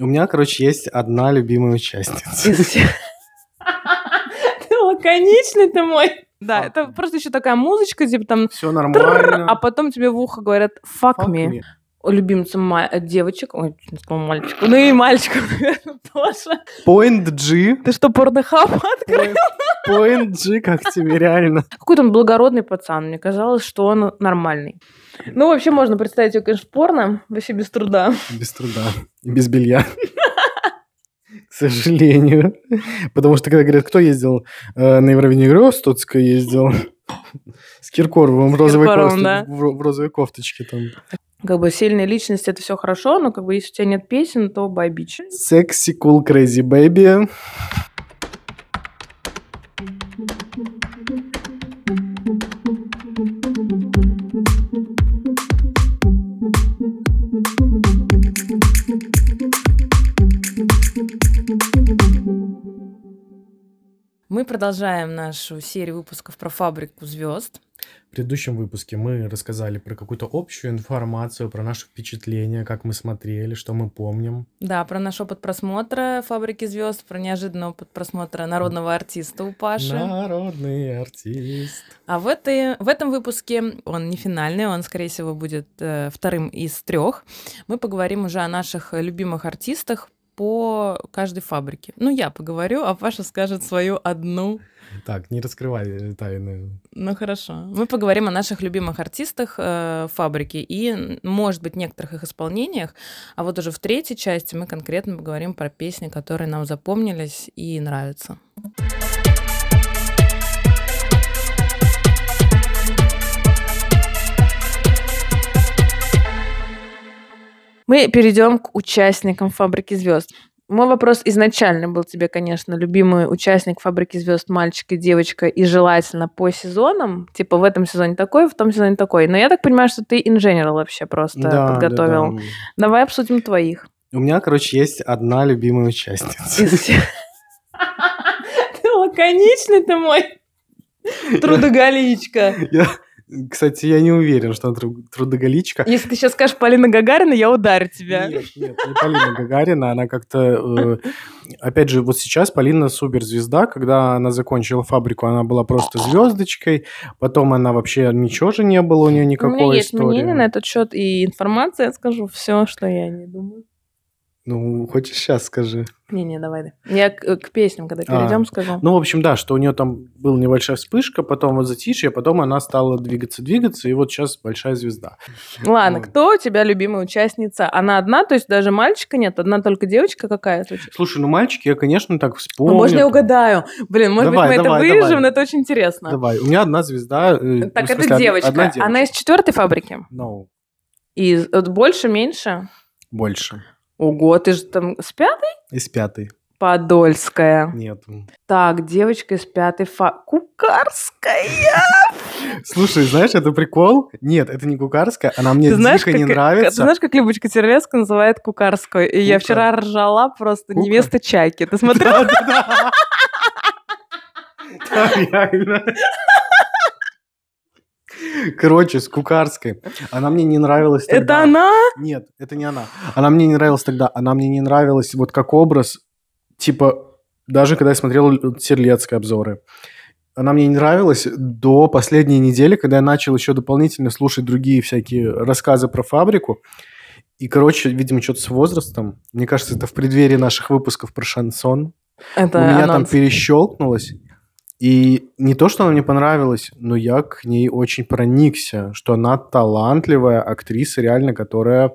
У меня, короче, есть одна любимая участница. Ты лаконичный ты мой. Да, это просто еще такая музычка, типа там... Все нормально. А потом тебе в ухо говорят «fuck, Fuck me». Me. Любимца ма- девочек, ой, сказала мальчиков, ну и мальчиков, наверное, тоже. Point G. Ты что, порнохаб открыл? Point, G, как тебе реально? Какой-то он благородный пацан, мне казалось, что он нормальный. Ну, вообще, можно представить его, конечно, порно, вообще без труда. Без труда. И без белья. К сожалению. Потому что, когда говорят, кто ездил э, на Евровидение игру, Стоцко ездил. С Киркоровым розовой, да. в розовой кофточке там. Как бы сильная личность, это все хорошо, но как бы если у тебя нет песен, то бай бич. Sexy cool crazy baby. Мы продолжаем нашу серию выпусков про фабрику звезд. В предыдущем выпуске мы рассказали про какую-то общую информацию, про наши впечатления, как мы смотрели, что мы помним. Да, про наш опыт просмотра фабрики звезд, про неожиданный опыт просмотра народного артиста у Паши. Народный артист. А в, этой, в этом выпуске, он не финальный, он, скорее всего, будет э, вторым из трех. Мы поговорим уже о наших любимых артистах по каждой фабрике. Ну, я поговорю, а Паша скажет свою одну. Так, не раскрывай тайны. Ну, хорошо. Мы поговорим о наших любимых артистах э, фабрики и, может быть, некоторых их исполнениях. А вот уже в третьей части мы конкретно поговорим про песни, которые нам запомнились и нравятся. Мы перейдем к участникам фабрики звезд. Мой вопрос изначально был тебе, конечно, любимый участник фабрики звезд, мальчик и девочка, и желательно по сезонам. Типа в этом сезоне такой, в том сезоне такой. Но я так понимаю, что ты инженер вообще просто Да, да, подготовил. да. Давай обсудим твоих. У меня, короче, есть одна любимая участница. Из всех. Ты лаконичный ты мой. Трудоголичка. Я, кстати, я не уверен, что она тру- трудоголичка. Если ты сейчас скажешь Полина Гагарина, я ударю тебя. Нет, нет, не Полина Гагарина, она как-то... э, опять же, вот сейчас Полина суперзвезда, когда она закончила фабрику, она была просто звездочкой, потом она вообще ничего же не было у нее У никакой меня есть истории. мнение на этот счет и информация, я скажу все, что я не думаю. Ну, хочешь сейчас скажи. Не-не, давай. да. Я к, к песням, когда перейдем, А, скажу. Ну, в общем, да, что у нее там была небольшая вспышка, потом вот затишье, потом она стала двигаться-двигаться, и вот сейчас большая звезда. Ладно, ну. кто у тебя любимая участница? Она одна, то есть даже мальчика нет, одна только девочка какая-то? Слушай, ну мальчики, я, конечно, так Ну, вспомню. можно я угадаю? Блин, может Давай, быть, мы давай, это вырежем, давай. но это очень интересно. Давай, у меня одна звезда. э, Так, ну, это смысле, девочка. Одна девочка. Она из четвертой фабрики? No, Из от больше, меньше? больше. Ого, ты же там с пятой? Из пятой. Подольская. Нет. Так, девочка из пятой фа... Кукарская! Слушай, знаешь, это прикол? Нет, это не кукарская, она мне дико не нравится. Ты знаешь, как Любочка Терлецка называет Кукарскую? И я вчера ржала просто невеста Чаки. Ты смотрел? Да-да-да. Да, реально. Короче, с Кукарской. Она мне не нравилась тогда. Это она? Нет, это не она. Она мне не нравилась тогда. Она мне не нравилась вот как образ, типа, даже когда я смотрел Терлецкой обзоры. Она мне не нравилась до последней недели, когда я начал еще дополнительно слушать другие всякие рассказы про фабрику. И, короче, видимо, что-то с возрастом. Мне кажется, это в преддверии наших выпусков про шансон. Это У меня там анонс. перещелкнулось. И не то, что она мне понравилась, но я к ней очень проникся, что она талантливая актриса, реально, которая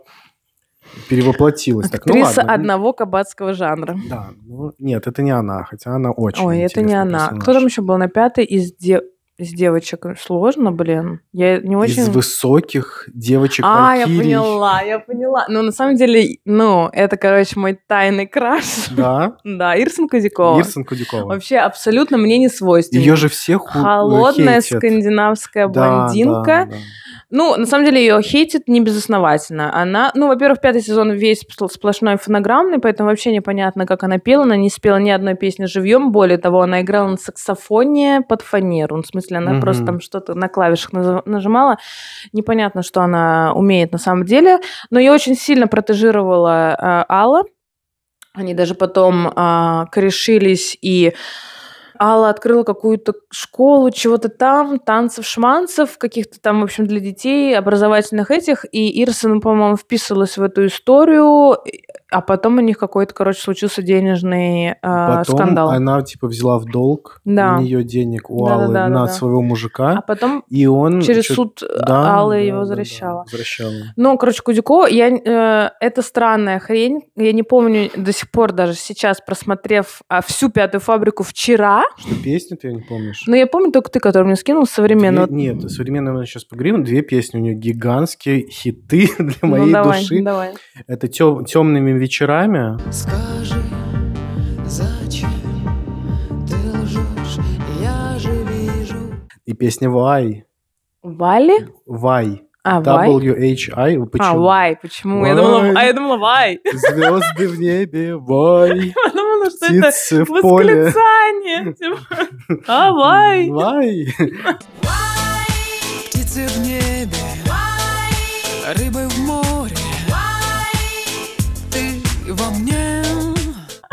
перевоплотилась. Так, ну Актриса ладно. одного кабацкого жанра. Да, ну, нет, это не она, хотя она очень Ой, это не она. персонаж. Кто там еще был на пятой из, де- из девочек? Сложно, блин. Я не очень... Из высоких девочек А, я поняла, я поняла. Ну, на самом деле, ну, это, короче, мой тайный краш. Да, Да, Ирсен Кузякова. Ирсен Кудякова. Вообще абсолютно мне не свойственно. Ее же все ху- Холодная хейтят. скандинавская Да, блондинка. да, да. Ну, на самом деле, ее хейтят не безосновательно. Она, ну, во-первых, пятый сезон весь спл- сплошной фонограммный, поэтому вообще непонятно, как она пела. Она не спела ни одной песни живьем. Более того, она играла на саксофоне под фанеру. Ну, в смысле, она Мгм. просто там что-то на клавишах нажимала. Непонятно, что она умеет на самом деле. Но ее очень сильно протежировала э, Алла. Они даже потом а, корешились и Алла открыла какую-то школу чего-то там, танцев, шманцев, каких-то там, в общем, для детей, образовательных этих. И Ирсон, по-моему, вписывалась в эту историю, а потом у них какой-то, короче, случился денежный э, Потом скандал. она, типа, взяла в долг Да. у нее денег у Да-да-да, Аллы да-да. на своего мужика. А потом И он... через чё- суд Да, Алла да, его да, да, возвращала. возвращала. Ну, короче, Кудякова, я, э, это странная хрень. Я не помню до сих пор даже сейчас, просмотрев а, всю пятую фабрику вчера. Что, песню ты не помнишь? Но я помню только ты, который мне скинул современно. Две- Нет, современные мы сейчас поговорим. Две песни у нее гигантские хиты для Ну, моей давай, души. давай. Это темными вечерами. Скажи, зачем ты лжешь? Я же вижу. И песня Why. Вали? Why. А, Вай? W-H-I. А, Почему? Вай, почему? Я думала, Why? а я думала, Вай. Звезды в небе, Why. Я думала, что это Птицы в поле. восклицание. А, Вай. Why. Птицы в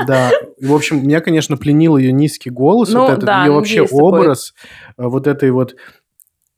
Да. И, В общем, меня, конечно, пленил ее низкий голос, Ну, вот этот, да, ее вообще есть такой. образ, э, вот этой вот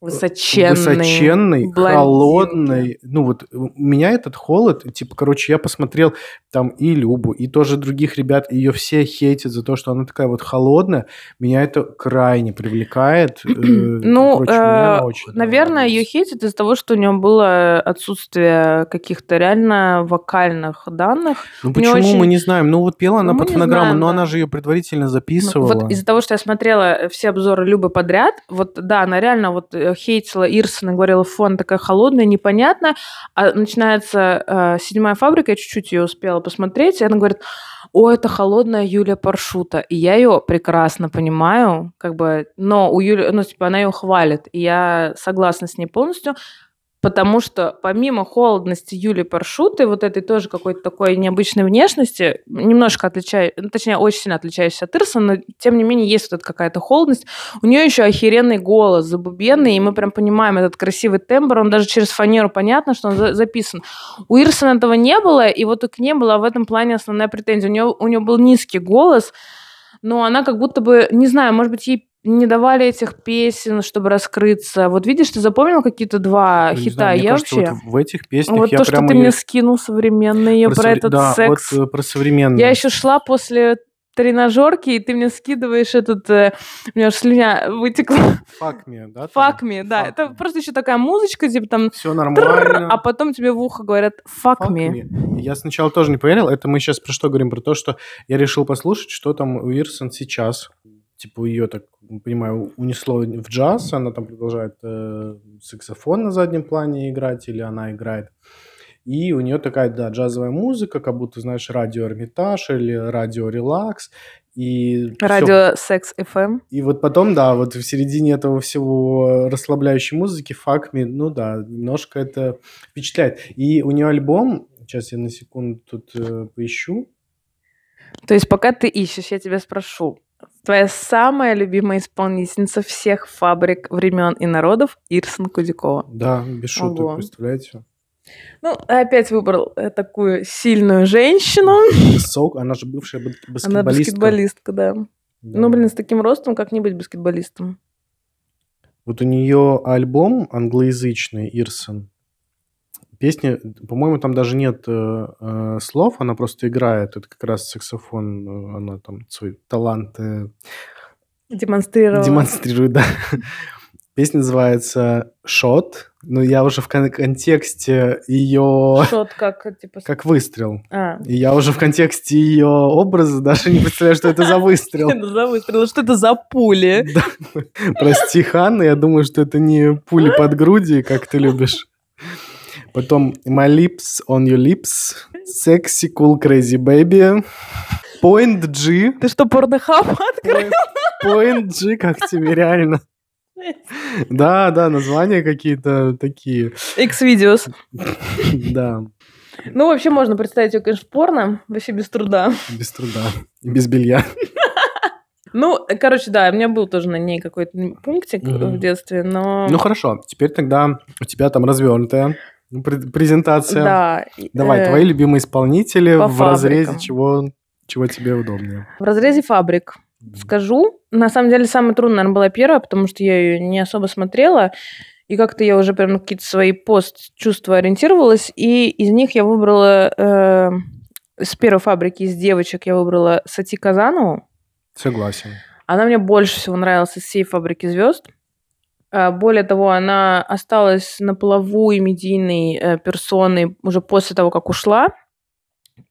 Высоченный. высоченный, блондинки. холодный. Ну вот у меня этот холод, типа, короче, я посмотрел там и Любу, и тоже других ребят, ее все хейтят за то, что она такая вот холодная. Меня это крайне привлекает. Э, Ну, короче, мне э, очень наверное, ее хейтят из-за того, что у нее было отсутствие каких-то реально вокальных данных. Ну у неё почему очень- мы не знаем? Ну вот пела она Ну, под фонограмму, знаем, но да. она же ее предварительно Ну, записывала. Вот из-за того, что я смотрела все обзоры Любы подряд, вот да, она реально вот э, хейтила Ирсона, говорила, фу, она такая холодная, непонятная. А начинается э, седьмая фабрика, я чуть-чуть ее успела посмотреть, и она говорит, о, это холодная Юлия Паршута. И я ее прекрасно понимаю, как бы, но у Юли, ну, типа, она ее хвалит, и я согласна с ней полностью, потому что помимо холодности Юлии Паршуты, вот этой тоже какой-то такой необычной внешности, немножко отличая, ну, точнее, очень сильно отличающейся от Ирсона, но тем не менее есть вот эта какая-то холодность. У нее еще охеренный голос, забубенный, и мы прям понимаем этот красивый тембр, он даже через фанеру понятно, что он за- записан. У Ирсона этого не было, и вот к ней была в этом плане основная претензия. У нее, у нее был низкий голос, но она как будто бы, не знаю, может быть, ей не давали этих песен, чтобы раскрыться. Вот видишь, ты запомнил какие-то два Ну, не хита? знаю, мне я кажется, вообще... вот в этих песнях Вот я то, что ты мне скинул современные про, совре- этот да, секс. вот э, про современные. Я еще шла после тренажерки, и ты мне скидываешь этот... э, у меня аж слюня вытекла. Fuck me, да? Fuck me, да. Fuck Это me. просто еще такая музычка, типа там... Все нормально. А потом тебе в ухо говорят fuck, me. Я сначала тоже не поверил. Это мы сейчас про что говорим? Про то, что я решил послушать, что там у Ирсон сейчас. Типа ее, так понимаю, унесло в джаз. Она там продолжает э, саксофон на заднем плане играть, или она играет. И у нее такая, да, джазовая музыка, как будто, знаешь, радио Эрмитаж или радио Релакс. И всё Радио Секс FM. И вот потом, да, вот в середине этого всего расслабляющей музыки, факми, ну да, немножко это впечатляет. И у нее альбом, сейчас я на секунду тут э, поищу. То есть пока ты ищешь, я тебя спрошу. Твоя самая любимая исполнительница всех фабрик времен и народов Ирсон Кудякова. Да, без шуток, Ого. представляете? Ну, опять выбрал такую сильную женщину. Сок, она же бывшая баскетболистка. Она баскетболистка, да. Да. Ну, блин, с таким ростом как не быть баскетболистом? Вот у нее альбом англоязычный, Ирсон. Песни, по-моему, там даже нет э, э, слов, она просто играет. Это как раз саксофон, э, она там свой талант э, Демонстрировала. демонстрирует, да. Песня называется «Шот», но я уже в кон- контексте ее Шот как, типа... как выстрел. А. И я уже в контексте ее образа даже не представляю, что это за выстрел. Что это за выстрел? Что это за пули? Прости, Ханна, я думаю, что это не пули под груди, как ты любишь. Потом My lips on your lips, sexy, cool, crazy baby, Point G, Ты что, порнохаб открыл? Point G, как тебе реально? Да, да, названия какие-то такие. X-Videos. Да, Ну, вообще можно представить ее, конечно, порно, вообще без труда. без труда. И без белья. Ну, короче, да, у меня был тоже на ней какой-то пунктик в детстве, но... Ну хорошо, теперь тогда у тебя там развернутая презентация. да. Давай, э, твои любимые исполнители по в разрезе чего Чего тебе удобнее? В разрезе фабрик скажу. На самом деле, самая трудная, наверное, была первая, потому что я ее не особо смотрела. И как-то я уже прям на какие-то свои пост-чувства ориентировалась. И из них я выбрала... э, с первой фабрики из девочек я выбрала Сати Казанову. Согласен. Она мне больше всего нравилась из всей фабрики звезд. А, Более того, она осталась на плаву и медийной э, персоной уже после того, как ушла.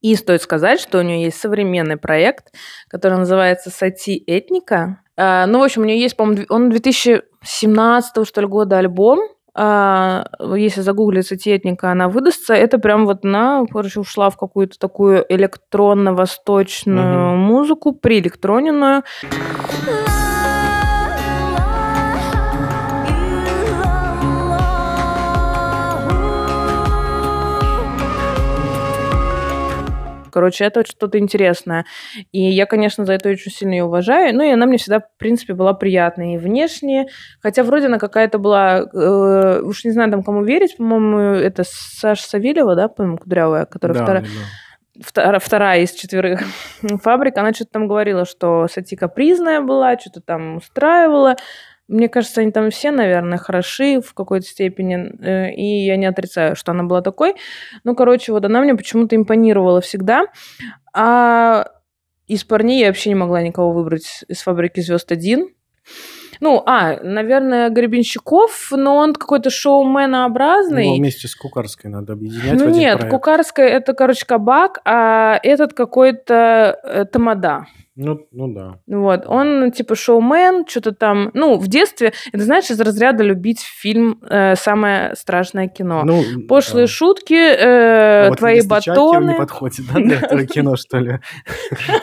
И стоит сказать, что у нее есть современный проект, который называется «Сати Этника». А, Ну, в общем, у нее есть, по-моему, он 2017 что ли, года альбом. А, Если загуглить «Сати Этника», она выдастся. Это прям вот она, короче, ушла в какую-то такую электронно-восточную Мгм. музыку, приэлектроненную. Короче, это что-то интересное. И я, конечно, за это очень сильно ее уважаю. Ну, и она мне всегда, в принципе, была приятной и внешне. Хотя вроде она какая-то была... э, уж не знаю, там, кому верить. По-моему, это Саша Савельева, да, по-моему, кудрявая, которая Да, вторая, да. втора- вторая из четверых фабрик, она что-то там говорила, что Сати капризная была, что-то там устраивала. Мне кажется, они там все, наверное, хороши в какой-то степени, э, и я не отрицаю, что она была такой. Ну, короче, вот она мне почему-то импонировала всегда. А из парней я вообще не могла никого выбрать из «Фабрики звезд один». Ну, а, наверное, Гребенщиков, но он какой-то шоуменообразный. Его вместе с Кукарской надо объединять Ну нет, проект. Кукарская это, короче, кабак, а этот какой-то э, тамада. Ну, ну да. Вот, он типа шоумен, что-то там, ну, в детстве, это знаешь, из разряда любить фильм э, «Самое страшное кино». Ну, Пошлые да. шутки, э, А вот твои батоны. не подходит, да, для этого кино, что ли?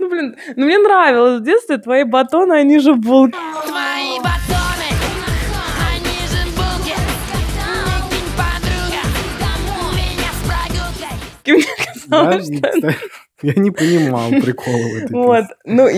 Ну, блин, ну мне нравилось в детстве твои батоны, они же булки. Твои батоны, Мне казалось, что Я не понимал прикола в этой Вот, ну,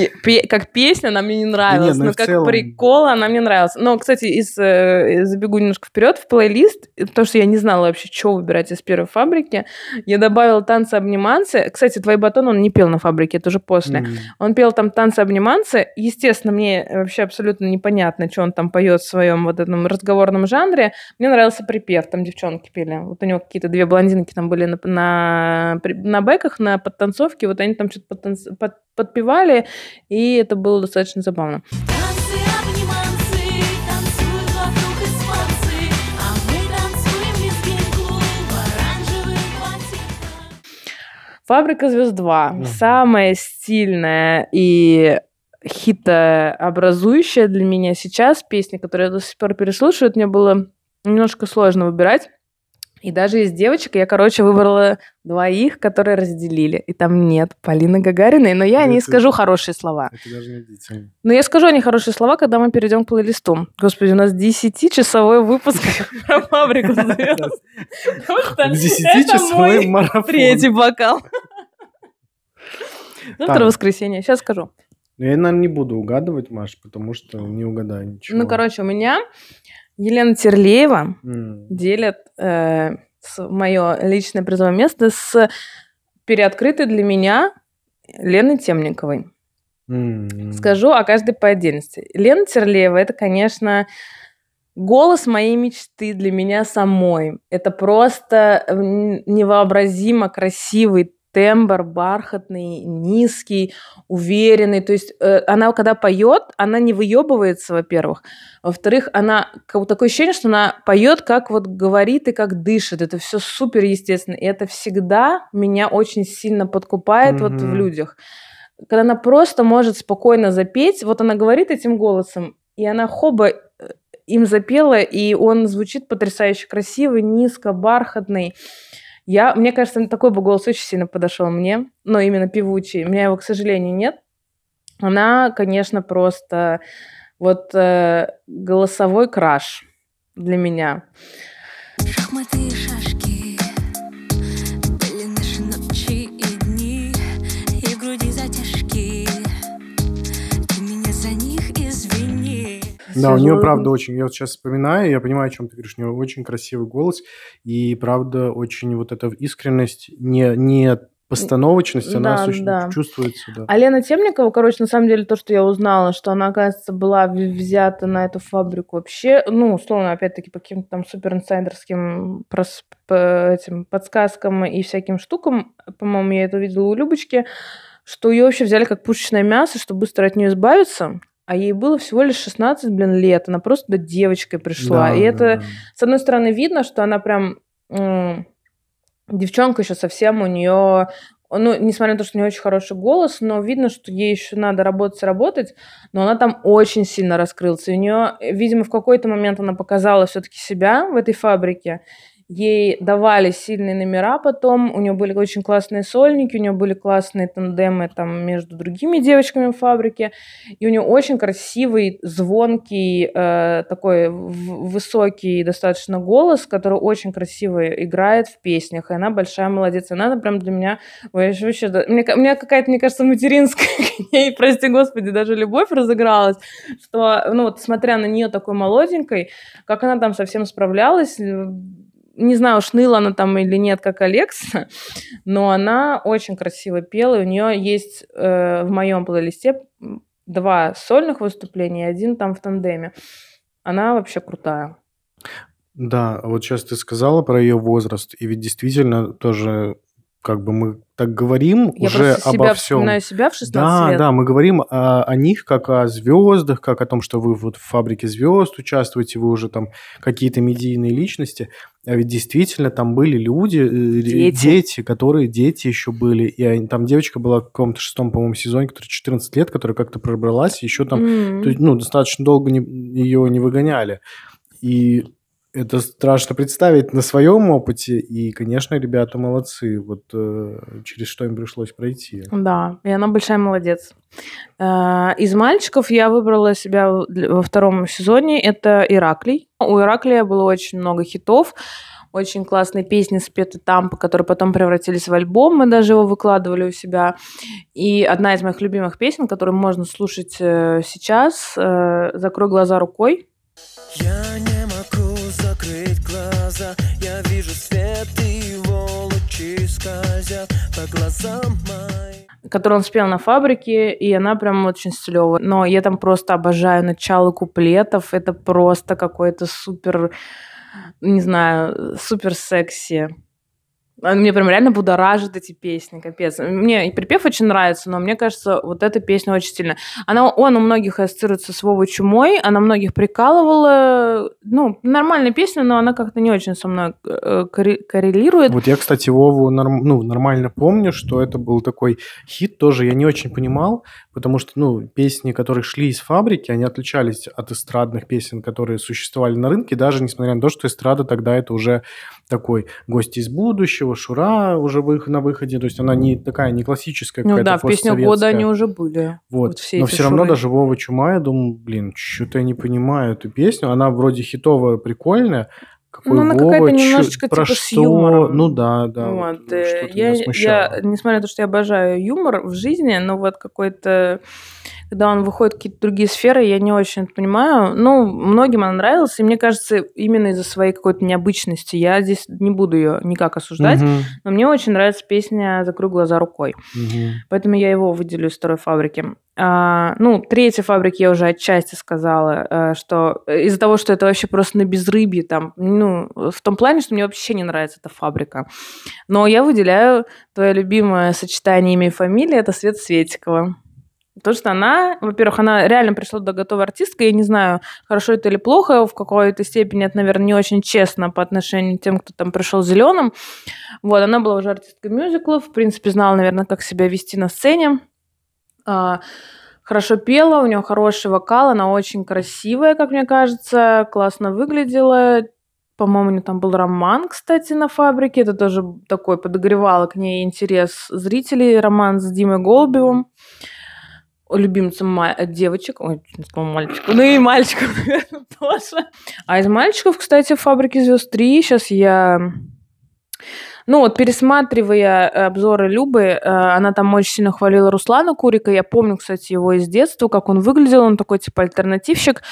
как песня она мне не нравилась, ну но как прикол она мне нравилась. Но, кстати, из, э, забегу немножко вперед в плейлист, потому что я не знала вообще, что выбирать из первой фабрики. Я добавила танцы-обниманцы. Кстати, твой батон он не пел на фабрике, это уже после. Он пел там танцы-обниманцы. Естественно, мне вообще абсолютно непонятно, что он там поет в своем вот этом разговорном жанре. Мне нравился припев, там девчонки пели. Вот у него какие-то две блондинки там были на, на, на бэках, на подтанцовке. Вот они там что-то подтанц- под- подпевали, и это было достаточно забавно. А. Фабрика звезд 2. Мгм. Самая стильная и хитообразующая для меня сейчас песня, которую я до сих пор переслушиваю, мне было немножко сложно выбирать. И даже из девочек я, короче, выбрала двоих, которые разделили. И там нет Полины Гагариной, но я не Это- скажу хорошие слова. Это даже не удивительно. Но я скажу они хорошие слова, когда мы перейдем к плейлисту. Господи, у нас 10-часовой выпуск про фабрику звезд. К 10-часовой это мой марафон. Третий бокал. Завтра воскресенье. Сейчас скажу. Ну, Я, наверное, не буду угадывать, Маш, потому что не угадаю ничего. Ну, короче, у меня Елена Терлеева М. делит мое личное призовое место с переоткрытой для меня Леной Темниковой. М. Скажу о каждой по отдельности. Лена Терлеева – это, конечно, голос моей мечты для меня самой. Это просто невообразимо красивый тембр, бархатный, низкий, уверенный. То есть э, она, когда поет, она не выебывается, во-первых. Во-вторых, она как такое ощущение, что она поет, как вот говорит и как дышит. Это все супер естественно. И это всегда меня очень сильно подкупает вот в людях когда она просто может спокойно запеть, вот она говорит этим голосом, и она хоба э, им запела, и он звучит потрясающе красивый, низко, бархатный. Я, мне кажется, такой бы голос очень сильно подошел мне, но именно певучий. У меня его, к сожалению, нет. Она, конечно, просто вот э, голосовой краш для меня. Шахматы и Да, у нее, правда, очень... Я вот сейчас вспоминаю, я понимаю, о чем ты говоришь. У нее очень красивый голос. И, правда, очень вот эта искренность, не, не постановочность, она Да, суще- да. чувствуется, да. А Лена Темникова, короче, на самом деле то, что я узнала, что она, оказывается, была взята на эту фабрику вообще, ну, условно, опять-таки, по каким-то там суперинсайдерским прос- по этим подсказкам и всяким штукам, по-моему, я это видела у Любочки, что ее вообще взяли как пушечное мясо, чтобы быстро от нее избавиться, а ей было всего лишь 16, блин, лет. Она просто туда девочкой пришла. Да, и да, это, да. с одной стороны, видно, что она прям м, девчонка еще совсем у нее, ну, несмотря на то, что у нее очень хороший голос, но видно, что ей еще надо работать, работать, но она там очень сильно раскрылась. И у нее, видимо, в какой-то момент она показала все-таки себя в этой фабрике. Ей давали сильные номера потом, у нее были очень классные сольники, у нее были классные тандемы там между другими девочками в фабрике, и у нее очень красивый, звонкий, э, такой высокий достаточно голос, который очень красиво играет в песнях, и она большая молодец. Она прям для меня вообще, мне, у меня какая-то, мне кажется, материнская к ней, прости господи, даже любовь разыгралась, что, ну вот, смотря на нее такой молоденькой, как она там совсем справлялась, не знаю, уж ныла она там или нет, как Алекса, но она очень красиво пела, у нее есть э, в моем плейлисте два сольных выступления, один там в тандеме. Она вообще крутая. Да, вот сейчас ты сказала про ее возраст, и ведь действительно тоже как бы мы так говорим Я уже просто обо себя всем. вспоминаю себя в 16 Да, лет. да, мы говорим о, о них как о звездах, как о том, что вы вот в фабрике звезд участвуете, вы уже там какие-то медийные личности. А ведь действительно там были люди, э, Дети. дети которые дети еще были. И они- там девочка была в каком-то шестом, по-моему, сезоне, которая 14 лет, которая как-то пробралась, еще там М. то ну, достаточно долго не, ее не выгоняли. И это страшно представить на своем опыте. И, конечно, ребята молодцы. Вот э, через что им пришлось пройти. Да, и она большая молодец. Э, Из мальчиков я выбрала себя во втором сезоне. Это Ираклий. У Ираклия было очень много хитов. Очень классные песни спеты там, которые потом превратились в альбом. Мы даже его выкладывали у себя. И одна из моих любимых песен, которую можно слушать э, сейчас, э, «Закрой глаза рукой». Я не закрыть глаза Я вижу свет и его лучи скользят по глазам моим которую он спел на фабрике, и она прям очень стилевая. Но я там просто обожаю начало куплетов. Это просто какой-то супер, не знаю, супер секси. А Мне прям реально будоражит эти песни, капец. Мне и припев очень нравится, но мне кажется, вот эта песня очень сильно. Она, он у многих ассоциируется с Вовой Чумой, она многих прикалывала. Ну, нормальная песня, но она как-то не очень со мной э, корре- коррелирует. Вот я, кстати, Вову норм- ну, нормально помню, что это был такой хит тоже. Я не очень понимал, потому что ну, песни, которые шли из фабрики, они отличались от эстрадных песен, которые существовали на рынке, даже несмотря на то, что эстрада тогда это уже такой гость из будущего, Шура уже на выходе, то есть она не такая, не классическая Ну да, в песню года они уже были. Вот. Вот все Но все равно шуры. даже Вова Чума, я думаю, блин, что-то я не понимаю эту песню. Она вроде хитовая, прикольная. Какой Ну, она какая-то немножечко про типа с что? юмором. Ну да, да. Вот, вот, э, я, я, несмотря на то, что я обожаю юмор в жизни, но вот какой-то, когда он выходит в какие-то другие сферы, я не очень это понимаю. Ну, многим она нравилась, и мне кажется, именно из-за своей какой-то необычности. Я здесь не буду ее никак осуждать, Мгм, но мне очень нравится песня «Закрой глаза рукой». мгм. Поэтому я его выделю из второй фабрики. А, ну, третьей фабрики я уже отчасти сказала, э, что из-за того, что это вообще просто на безрыбье, там, ну, в том плане, что мне вообще не нравится эта фабрика. Но я выделяю твое любимое сочетание имя и фамилии, это Свет Светикова. Потому что она, во-первых, она реально пришла до готовой артисткой. Я не знаю, хорошо это или плохо. В какой-то степени это, наверное, не очень честно по отношению к тем, кто там пришел зеленым. Вот, она была уже артисткой мюзиклов. В принципе, знала, наверное, как себя вести на сцене. А, Хорошо пела, у нее хороший вокал, она очень красивая, как мне кажется, классно выглядела. По-моему, у нее там был роман, кстати, на фабрике. Это тоже такой подогревало к ней интерес зрителей. Роман с Димой Голубевым любимцем ма- девочек, ой, мальчиков, ну и мальчиков, наверное, тоже. А из мальчиков, кстати, в «Фабрике звезд 3» сейчас я Ну вот, пересматривая э, обзоры Любы, э, она там очень сильно хвалила Руслана Курика. Я помню, кстати, его из детства, как он выглядел. Он такой, типа, альтернативщик.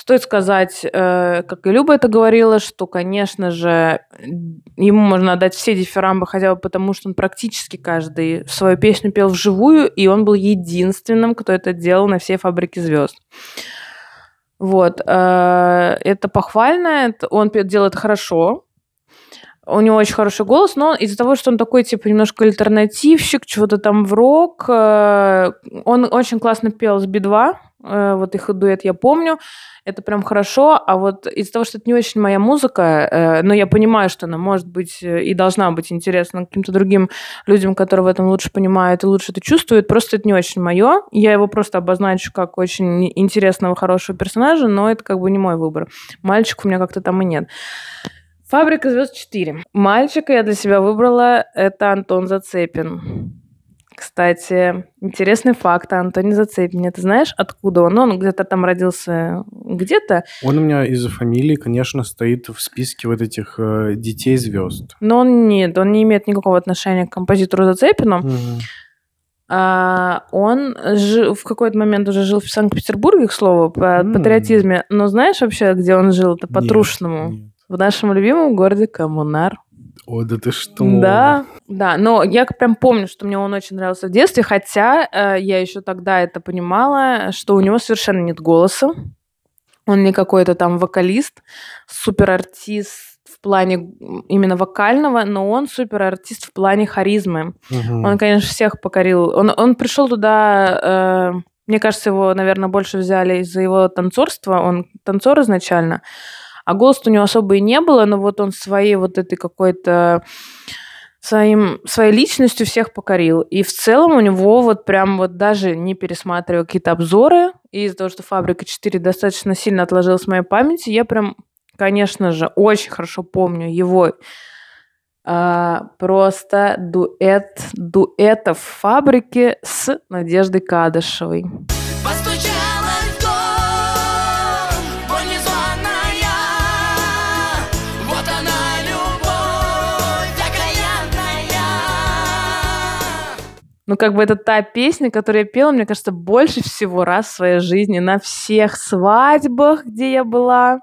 Стоит сказать, э, как и Люба это говорила, что, конечно же, ему можно отдать все дифирамбы, хотя бы потому, что он практически каждый свою песню пел вживую, и он был единственным, кто это делал на всей «Фабрике звезд». Вот. э, Это похвально, он делает хорошо, у него очень хороший голос, но из-за того, что он такой, типа, немножко альтернативщик, чего-то там в рок, э, он очень классно пел с Би-2, э, вот их дуэт я помню, это прям хорошо, а вот из-за того, что это не очень моя музыка, э, но я понимаю, что она может быть и должна быть интересна каким-то другим людям, которые в этом лучше понимают и лучше это чувствуют, просто это не очень мое, я его просто обозначу как очень интересного, хорошего персонажа, но это как бы не мой выбор. Мальчик у меня как-то там и нет. Фабрика звезд 4. Мальчика я для себя выбрала. Это Антон Зацепин. Кстати, интересный факт о Антоне Зацепине. Ты знаешь, откуда он? Он где-то там родился где-то, Он у меня из-за фамилии, конечно, стоит в списке вот этих э, детей звезд. но он нет, он не имеет никакого отношения к композитору Зацепину. А, он жи- в какой-то момент уже жил в Санкт-Петербурге, к слову, по М. патриотизме. Но знаешь вообще, где он жил? Это Нет, по-трушному. нет. В нашем любимом городе Коммунар. О, да ты что? Да, да, но я прям помню, что мне он очень нравился в детстве, хотя э, я еще тогда это понимала, что у него совершенно нет голоса. Он не какой-то там вокалист, суперартист в плане именно вокального, но он суперартист в плане харизмы. Мгм. Он, конечно, всех покорил. Он, он пришел туда, э, мне кажется, его, наверное, больше взяли из-за его танцорства. Он танцор изначально. А голос у него особо и не было, но вот он своей вот этой какой-то своим, своей личностью всех покорил. И в целом у него вот прям вот даже не пересматривая какие-то обзоры, и из-за того, что «Фабрика 4» достаточно сильно отложилась в моей памяти, я прям, конечно же, очень хорошо помню его а, просто дуэт дуэтов «Фабрики» с Надеждой Кадышевой. Ну, как бы это та песня, которую я пела, мне кажется, больше всего раз в своей жизни. На всех свадьбах, где я была,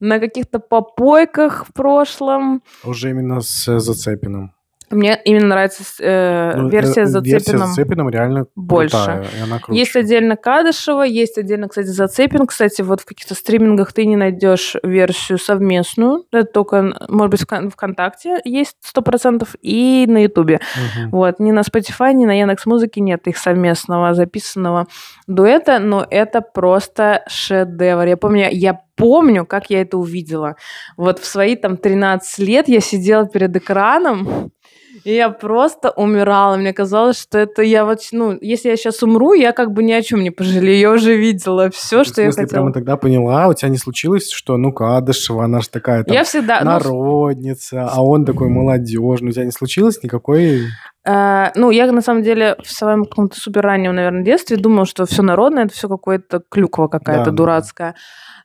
на каких-то попойках в прошлом. Уже именно с э, Зацепиным. Мне именно нравится э, Ну, версия э, с Версия Зацепиным. с Зацепиным реально больше. крутая, и она круче. Есть отдельно Кадышева, есть отдельно, кстати, Зацепин. Кстати, вот в каких-то стримингах ты не найдешь версию совместную. Это только, может быть, в Кон- ВКонтакте есть 100% и на Ютубе. Мгм. Вот, ни на Spotify, ни на Яндекс Музыке нет их совместного записанного дуэта, но это просто шедевр. Я помню, я помню, как я это увидела. Вот в свои там 13 лет я сидела перед экраном, и я просто умирала. Мне казалось, что это я вот, ну, если я сейчас умру, я как бы ни о чем не пожалею. Я уже видела все, Ты, что я хотела. прямо тогда поняла, у тебя не случилось, что, ну, Кадышева, она же такая там Я всегда... ну, народница, а он такой молодежный. У тебя не случилось никакой... Э, ну, я на самом деле в своем каком-то супер раннем, наверное, детстве думала, что все народное, это все какое-то клюква какая-то Да, да. дурацкая.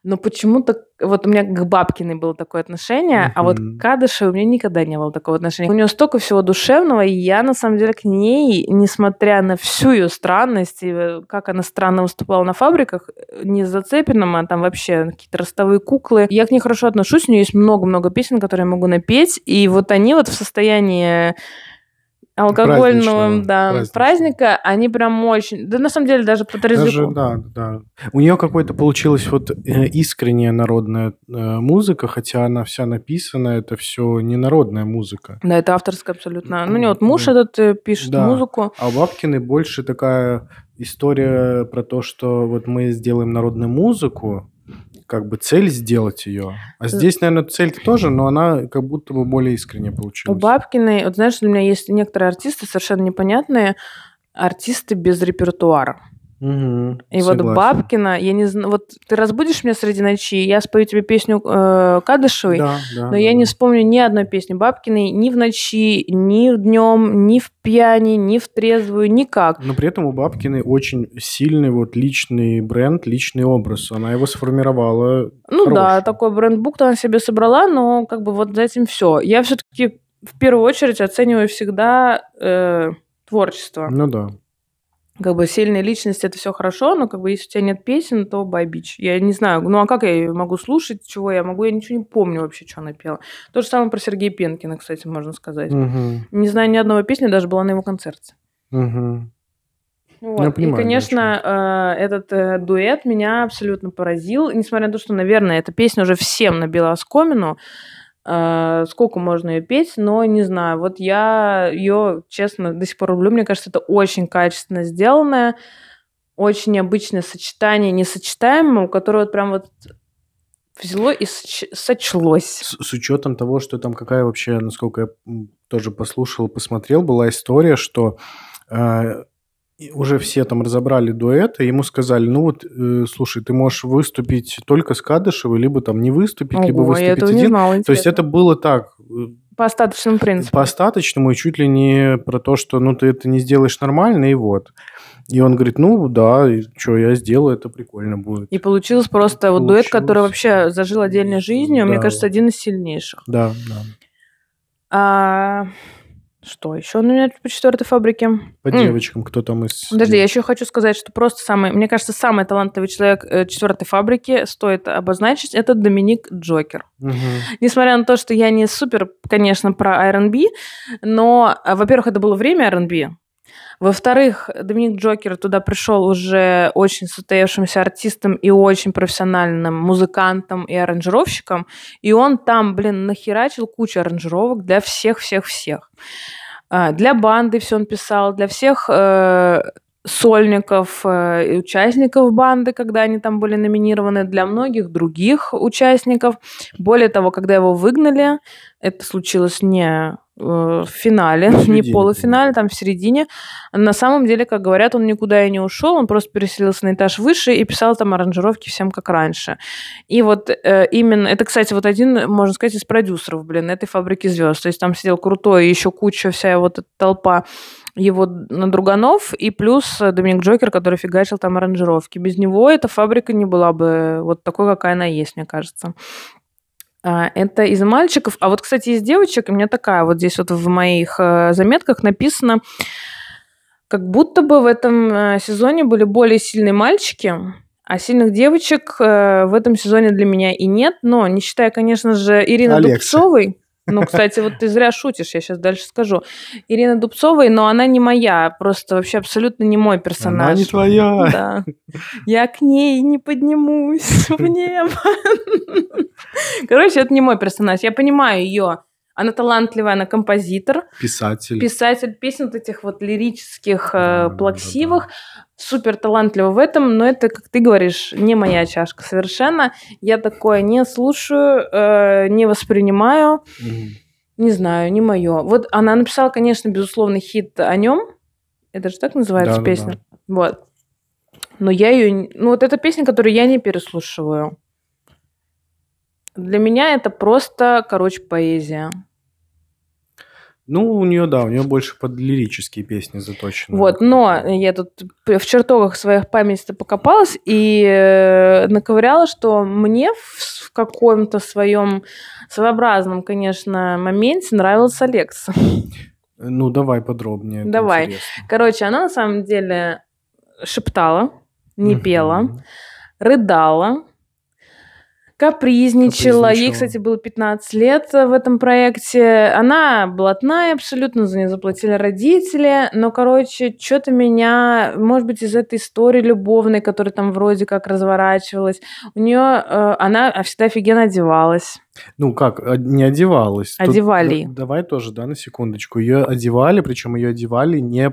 Но почему-то вот у меня к Бабкиной было такое отношение, а вот к Кадышевой у меня никогда не было такого отношения. У нее столько всего душевного, и я, на самом деле, к ней, несмотря на всю ее странность, и э, как она странно выступала на фабриках, э, не с Зацепиным, а там вообще какие-то ростовые куклы, я к ней хорошо отношусь, у нее есть много-много песен, которые я могу напеть, и вот они вот в состоянии алкогольного да, праздничного. праздника, они прям очень... Да на самом деле даже по Даже, да, да. У нее какой-то получилась вот э, искренняя народная э, музыка, хотя она вся написана, это все не народная музыка. Да, это авторская абсолютно. Ну, него вот муж этот э, пишет Да. музыку. А у Бабкиной больше такая история про то, что вот мы сделаем народную музыку, как бы цель сделать ее. А здесь, наверное, цель тоже, но она как будто бы более искренне У получилась. Бабкиной, вот знаешь, у меня есть некоторые артисты совершенно непонятные, артисты без репертуара. Мгм, И вот согласен. Бабкина, я не знаю, вот ты разбудишь меня среди ночи, я спою тебе песню э, Кадышевой, Да, да, но да, я да. не вспомню ни одной песни Бабкиной ни в ночи, ни днем, ни в пьяни, ни в трезвую, никак. Но при этом у Бабкиной очень сильный вот личный бренд, личный образ. Она его сформировала Ну да, хороший. такой брендбук она себе собрала, но как бы вот за этим все. Я все-таки в первую очередь оцениваю всегда э, творчество. Ну да. Как бы сильная личность это все хорошо, но как бы если у тебя нет песен, то байбич. Я не знаю, ну а как я её могу слушать, чего я могу? Я ничего не помню вообще, что она пела. То же самое про Сергея Пенкина, кстати, можно сказать. Мгм. Не знаю ни одного песни, даже была на его концерте. Мгм. Вот. Я И, понимаю, о конечно, э, этот э, дуэт меня абсолютно поразил. Несмотря на то, что, наверное, эта песня уже всем набила оскомину. Э, сколько можно ее петь, но не знаю. Вот я ее, честно, до сих пор люблю. Мне кажется, это очень качественно сделанное, очень необычное сочетание несочетаемого, которое вот прям вот взяло и соч- сочлось. С, с учетом того, что там какая вообще, насколько я тоже послушал, посмотрел, была история, что э, и уже все там разобрали дуэт, и ему сказали, ну вот, э, слушай, ты можешь выступить только с Кадышевой, либо там не выступить, либо Ого, я выступить один. знала. То есть это интересно. было так, э, по остаточному принципу. по остаточному, и чуть ли не про то, что ну ты это не сделаешь нормально, и вот. И он говорит, ну да, что, я сделаю, это прикольно будет. И получилось просто вот дуэт, который Получилось. вообще зажил отдельной жизнью. Мне Да. кажется, один из сильнейших. Да, да. А, что еще у меня по четвертой фабрике? По М. девочкам, кто там из... Подожди, я еще хочу сказать, что просто самый, мне кажется, самый талантливый человек э, четвертой фабрики стоит обозначить, это Доминик Джокер. Мгм. Несмотря на то, что я не супер, конечно, про R&B, но, а, во-первых, это было время R&B, во-вторых, Доминик Джокер туда пришел уже очень состоявшимся артистом и очень профессиональным музыкантом и аранжировщиком, и он там, блин, нахерачил кучу аранжировок для всех-всех-всех. А, Для банды все он писал, для всех э, сольников э, и участников банды, когда они там были номинированы, для многих других участников. Более того, когда его выгнали, это случилось не в финале, В не середине, полуфинале, там в середине. На самом деле, как говорят, он никуда и не ушел, он просто переселился на этаж выше и писал там аранжировки всем как раньше. И вот э, именно, это, кстати, вот один, можно сказать, из продюсеров, блин, этой фабрики звезд. То есть там сидел крутой, и еще куча вся вот эта толпа его на друганов, и плюс э, Доминик Джокер, который фигачил там аранжировки. Без него эта фабрика не была бы вот такой, какая она есть, мне кажется. А, Это из мальчиков. А вот, кстати, из девочек у меня такая вот здесь вот в моих э, заметках написано, как будто бы в этом э, сезоне были более сильные мальчики, а сильных девочек э, в этом сезоне для меня и нет. Но не считая, конечно же, Ирины Алекса. Дубцовой. Ну, кстати, вот ты зря шутишь, я сейчас дальше скажу. Ирина Дубцовой, но она не моя, просто вообще абсолютно не мой персонаж. Она не твоя. Да. Я к ней не поднимусь в небо. Короче, это не мой персонаж. Я понимаю ее. Она талантливая, она композитор, Писатель. писатель песен вот этих вот лирических, Да, э, да, да, плаксивых. Супер талантлива в этом, но это, как ты говоришь, не моя чашка совершенно. Я такое не слушаю, э, не воспринимаю. Мгм. Не знаю, не мое. Вот она написала, конечно, безусловный хит о нем. Это же так называется Да-да-да. песня. Вот. Но я ее... Ну, вот эта песня, которую я не переслушиваю. Для меня это просто, короче, поэзия. Ну, у нее, да, у нее больше под лирические песни заточены. Вот, но я тут в чертогах своих памяти покопалась и э, наковыряла, что мне в, каком-то своем своеобразном, конечно, моменте нравился Алекса. Ну, давай подробнее. Давай. интересно. Короче, она на самом деле шептала, не пела, рыдала, капризничала. Ей, кстати, было 15 лет в этом проекте. Она блатная абсолютно, за нее заплатили родители. Но, короче, что-то меня, может быть, из этой истории любовной, которая там вроде как разворачивалась, у нее она всегда офигенно одевалась. Ну, как, а, не одевалась. Тут Одевали. да- давай тоже, да, на секундочку. Ее одевали, причем ее одевали не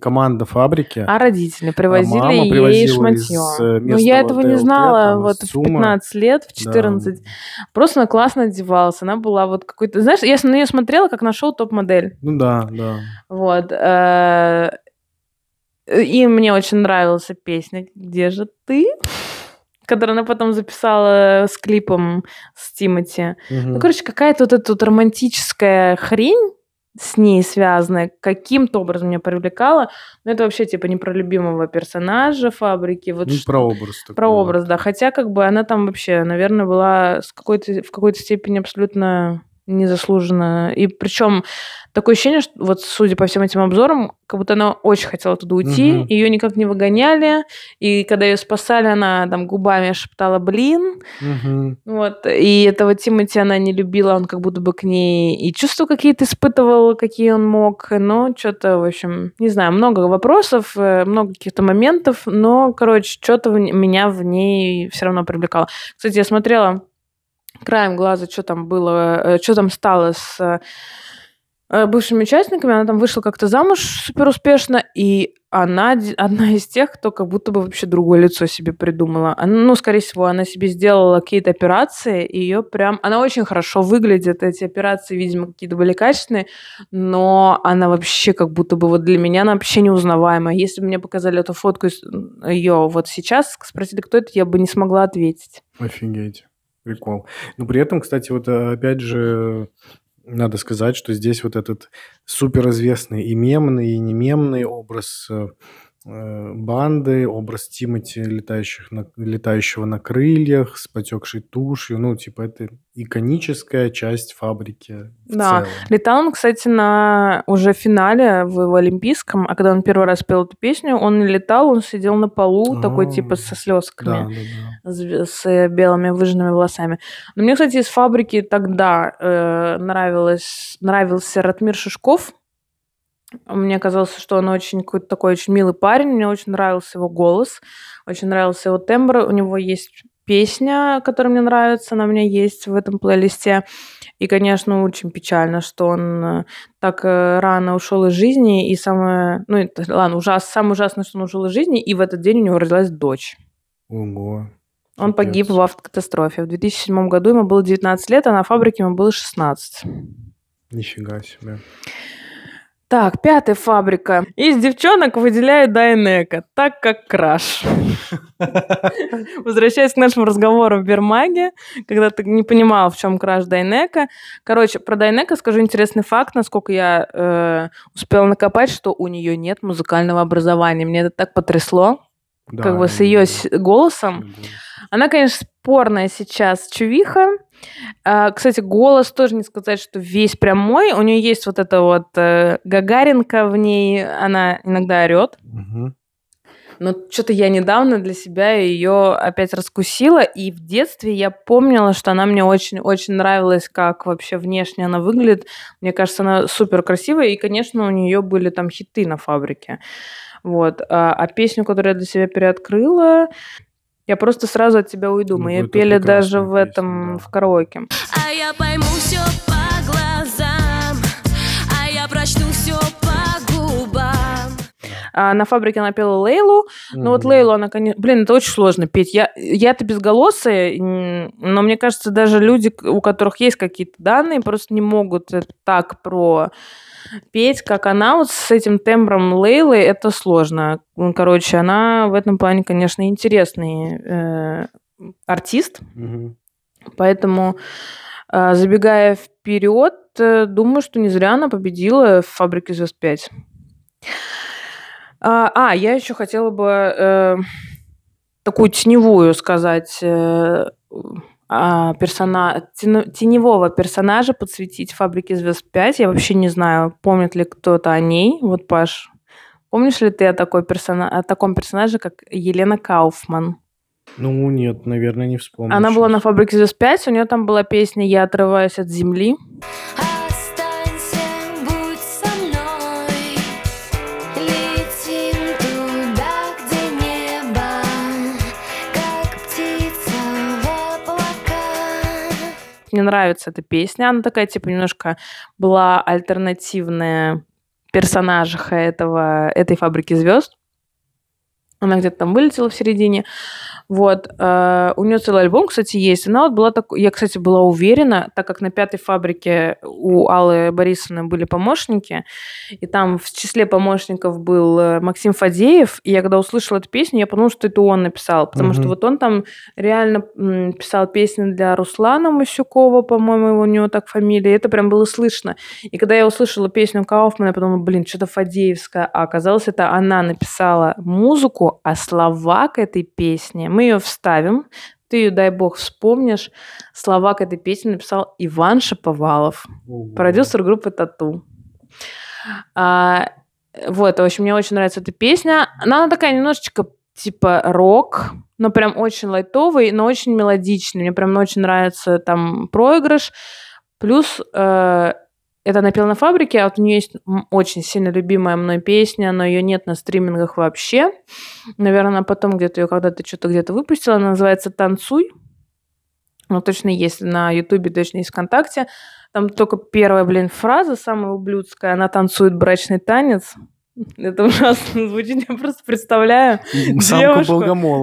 команда фабрики. А родители привозили мама ей шматье. э, Ну, я этого не знала там, вот в ЦУМа. 15 лет, в Да. 14. Просто она классно одевалась. Она была вот какой-то... Знаешь, я на нее смотрела, как на шоу «Топ-модель». Ну да, да. Вот. э, И мне очень нравилась песня «Где же ты?», которую она потом записала с клипом с Тимати. Мгм. Ну, короче, какая-то вот эта вот романтическая хрень с ней связанная, каким-то образом меня привлекала. Но это вообще типа не про любимого персонажа фабрики. Вот Ну, что- про образ. такой про образ, да. Хотя как бы она там вообще, наверное, была с какой-то, в какой-то степени абсолютно незаслуженно. И причем такое ощущение, что вот судя по всем этим обзорам, как будто она очень хотела туда уйти, Мгм. ее никак не выгоняли, и когда ее спасали, она там губами шептала «блин», Мгм. вот, и этого Тимати она не любила, он как будто бы к ней и чувства какие-то испытывал, какие он мог, но что-то, в общем, не знаю, много вопросов, э, много каких-то моментов, но, короче, что-то меня в ней все равно привлекало. Кстати, я смотрела краем глаза, что там было, что там стало с э, бывшими участниками, она там вышла как-то замуж супер успешно, и она одна из тех, кто как будто бы вообще другое лицо себе придумала. Она, ну, скорее всего, она себе сделала какие-то операции, и ее прям... Она очень хорошо выглядит, эти операции, видимо, какие-то были качественные, но она вообще как будто бы вот для меня она вообще неузнаваемая. Если бы мне показали эту фотку ее вот сейчас, спросили, кто это, я бы не смогла ответить. Офигеть. Прикол. Но при этом, кстати, вот э, опять же, надо сказать, что здесь вот этот суперизвестный и мемный, и не мемный образ э, банды, образ Тимати, летающих на, летающего на крыльях, с потекшей тушью. Ну, типа, это иконическая часть фабрики Да. целом. Летал он, кстати, на уже финале в, в Олимпийском, а когда он первый раз пел эту песню, он не летал, он сидел на полу, такой А, типа со Да, слезками. да, да. с, с, э, белыми выжженными волосами. Но мне, кстати, из фабрики тогда э, нравилось, нравился Ратмир Шишков. Мне казалось, что он очень какой-то такой очень милый парень. Мне очень нравился его голос, очень нравился его тембр. У него есть песня, которая мне нравится, она у меня есть в этом плейлисте. И, конечно, очень печально, что он э, так э, рано ушел из жизни. И самое, ну, это, ладно, ужас, самое ужасное, что он ушел из жизни, и в этот день у него родилась дочь. Ого. Он Капец. погиб в автокатастрофе. В 2007 году ему было 19 лет, а на фабрике ему было 16. Нифига себе. Так, пятая фабрика. Из девчонок выделяют Дайнека, так как краш. Возвращаясь к нашему разговору в Бермаге, когда ты не понимал, в чем краш Дайнека. Короче, про Дайнека скажу интересный факт, насколько я э, успела накопать, что у нее нет музыкального образования. Мне это так потрясло, Да, как бы с ее голосом. Она, конечно, спорная сейчас чувиха. А, Кстати, голос тоже не сказать, что весь прям мой. У нее есть вот эта вот э, гагаринка в ней. Она иногда орет. Но что-то я недавно для себя ее опять раскусила. И в детстве я помнила, что она мне очень-очень нравилась, как вообще внешне она выглядит. Мне кажется, она супер красивая. И, конечно, у нее были там хиты на фабрике. Вот. А, а песню, которую я для себя переоткрыла, я просто сразу от тебя уйду. Ну, Мы пели даже в песня, этом, да. в караоке. А я пойму все по глазам, а я прочту все по губам. А на фабрике она пела Лейлу. Ну вот Мгм. Лейлу, она, конечно... Блин, это очень сложно петь. Я, я-то безголосая, но мне кажется, даже люди, у которых есть какие-то данные, просто не могут это так про петь, как она вот с этим тембром Лейлы, это сложно. Ну, Короче, она в этом плане, конечно, интересный э, артист, Мгм. поэтому, э, забегая вперед, э, думаю, что не зря она победила в «Фабрике звезд 5». А, а, я еще хотела бы э, такую теневую сказать э, а, персона... теневого персонажа подсветить «Фабрике звезд 5». Я вообще не знаю, помнит ли кто-то о ней. Вот, Паш, помнишь ли ты о, такой персона... о таком персонаже, как Елена Кауфман? Ну, нет, наверное, не вспомню. Она была на. «Фабрике звезд 5», у нее там была песня «Я отрываюсь от земли». Мне нравится эта песня. Она такая, типа, немножко была альтернативная персонажиха этого, этой фабрики звезд. Она где-то там вылетела в середине. Вот. э, у нее целый альбом, кстати, есть. Она вот была такой... Я, кстати, была уверена, так как на пятой фабрике у Аллы Борисовны были помощники, и там в числе помощников был э, Максим Фадеев, и я когда услышала эту песню, я подумала, что это он написал, потому что Мгм. вот он там реально писал песни для Руслана Масюкова, по-моему, у него так фамилия, это прям было слышно. И когда я услышала песню Кауфмана, я подумала, блин, что-то Фадеевское, а оказалось, это она написала музыку, а слова к этой песне, мы ее вставим, ты ее, дай бог, вспомнишь. Слова к этой песне написал Иван Шаповалов, продюсер группы Тату. А, вот, в общем, мне очень нравится эта песня. Она, она такая немножечко типа рок, но прям очень лайтовый, но очень мелодичный. Мне прям очень нравится там проигрыш. Плюс э, это она пела на фабрике, а вот у нее есть очень сильно любимая мной песня, но ее нет на стримингах вообще. Наверное, потом где-то ее когда-то что-то где-то выпустила. Она называется «Танцуй». Ну, точно есть на Ютубе, точно есть ВКонтакте. Там только первая, блин, фраза, самая ублюдская. Она танцует брачный танец. Это ужасно звучит, я просто представляю Самку девушку,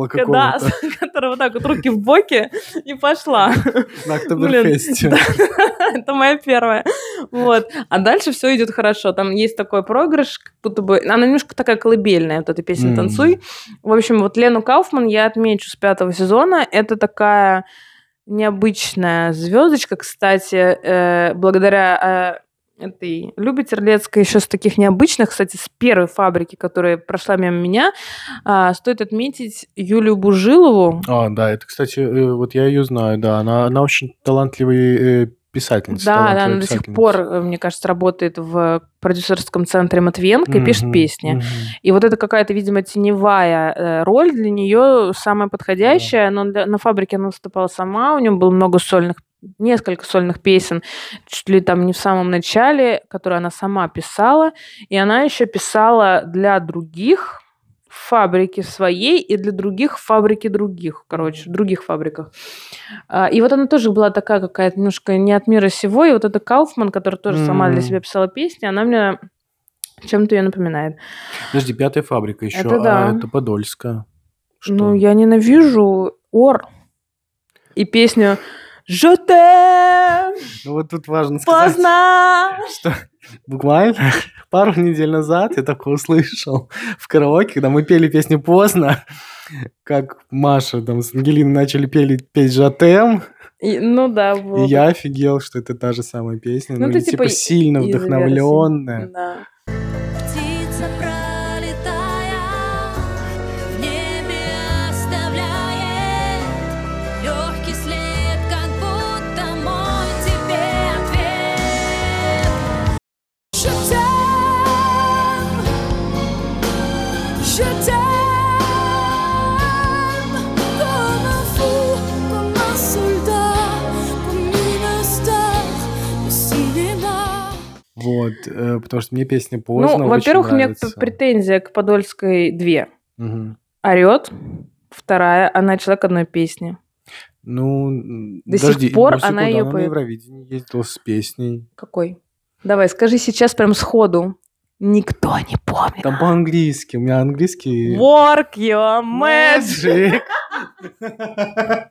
какого-то которая вот так вот руки в боки и пошла. на Октоберфесте. да, это моя первая. Вот. А дальше все идет хорошо. Там есть такой проигрыш, как будто бы... Она немножко такая колыбельная, вот эта песня. «Танцуй». В общем, вот Лену Кауфман я отмечу с пятого сезона. Это такая необычная звездочка, кстати, э, благодаря э, этой Любе Терлецкой, еще с таких необычных, кстати, с первой фабрики, которая прошла мимо меня, а, стоит отметить Юлию Бужилову. А, да, это, кстати, э, вот я ее знаю, да, она, она очень талантливый э, писательница. Да, да, она до сих пор, э, мне кажется, работает в продюсерском центре Матвенко и пишет песни. мгм. И вот это какая-то, видимо, теневая роль для нее самая подходящая. Но для- на фабрике она выступала сама, у нее было много сольных несколько сольных песен, чуть ли там не в самом начале, которые она сама писала, и она еще писала для других в фабрике своей и для других в фабрике других, короче, в других фабриках. А, И вот она тоже была такая какая-то немножко не от мира сего, и вот эта Кауфман, которая тоже сама для себя писала песни, она мне чем-то ее напоминает. Подожди, пятая фабрика еще, Это да. а это Подольская. Что? Ну, я ненавижу Ор и песню «Je t'aime, Ну, вот тут важно сказать, поздно». что буквально пару недель назад я такое услышал в караоке, когда мы пели песню «Поздно», как Маша там с Ангелиной начали пели, петь «Жатем», И- ну да, было и я офигел, что это та же самая песня. Ну, Ну, ты типа типа, сильно из версии. вдохновленная. Да. Вот, э, потому что мне песня «Поздно» Ну, во-первых, у меня претензия к Подольской две. Мгм. Орет. Вторая, она человек одной песни. Ну, До сих подожди, пор ну, секунду, она на поет. Евровидение ездила с песней. Какой? Давай, скажи сейчас прям сходу. Никто не помнит. Там по-английски, у меня английский... Work your. Magic.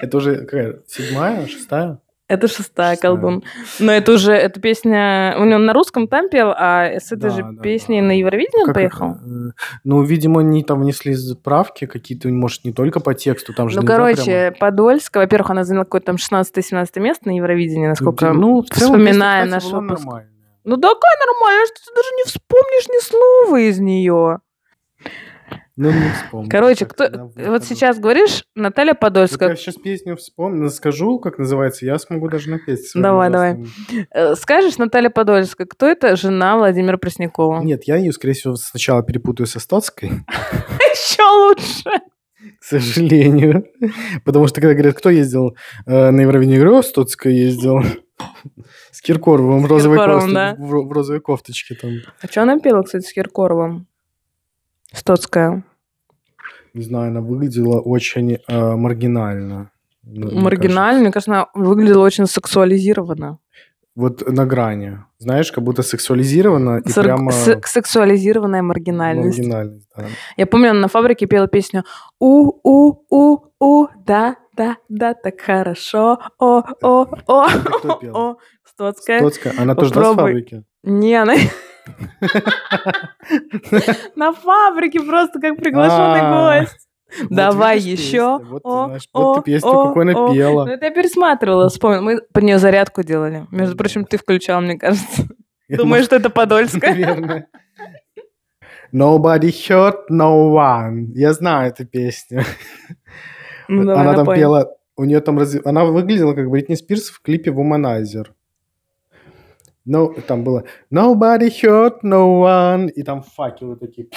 Это уже какая? Седьмая, шестая? Это шестая, колдун. Но это уже, эта песня... У него на русском там пел, а с этой Да, же да, песней да. на Евровидение он поехал? э, Ну, видимо, они там внесли правки какие-то, может, не только по тексту, там же Ну, короче, Подольская, во-первых, она заняла какое-то там 16-17 место на Евровидении, прямо- насколько... ну, вспоминая песня, наш кстати, была выпуск. нормальная. Ну, такая нормальная, что ты даже не вспомнишь ни слова из нее. Ну, не вспомню. Короче, кто... вот сейчас говоришь, Наталья Вот Подольская. я сейчас песню вспомню, скажу, как называется, я смогу даже напеть. Давай, давай. ужасным- Э, Скажешь, Наталья Подольская, кто это жена Владимира Преснякова? Нет, я ее, скорее всего, сначала перепутаю со Стоцкой, Еще лучше. к сожалению. Потому что, когда говорят, кто ездил э, на Евровидение, говорю, «О, Стоцкая ездил. С Киркоровым в розовой кофточке там. А что она пела, кстати, с Киркоровым? Стоцкая. Не знаю, она выглядела очень э, маргинально. мне Маргинально, мне кажется, она выглядела очень сексуализированно. Вот на грани. Знаешь, как будто сексуализирована и Сор- прямо Сексуализированная маргинальность. маргинальность. да. Я помню, она на фабрике пела песню «У-у-у-у, да-да, да, так хорошо, о-о-о». Это кто пел? Стоцкая. Стоцкая. Она тоже да, с Попробуй. фабрики? Не, она... На фабрике просто как приглашенный А, гость. Давай еще. Вот, о, какой напела. Ну, это я пересматривала, вспомнила. Мы под нее зарядку делали. Между прочим, ты включал, мне кажется. Я Думаешь, что это Подольская? Наверное. Nobody hurt no one. Я знаю эту песню. Ну, давай, она там напой. пела, у нее там разви- она выглядела как Бритни Спирс в клипе Womanizer. No, там было Nobody hurt no one, и там факелы такие.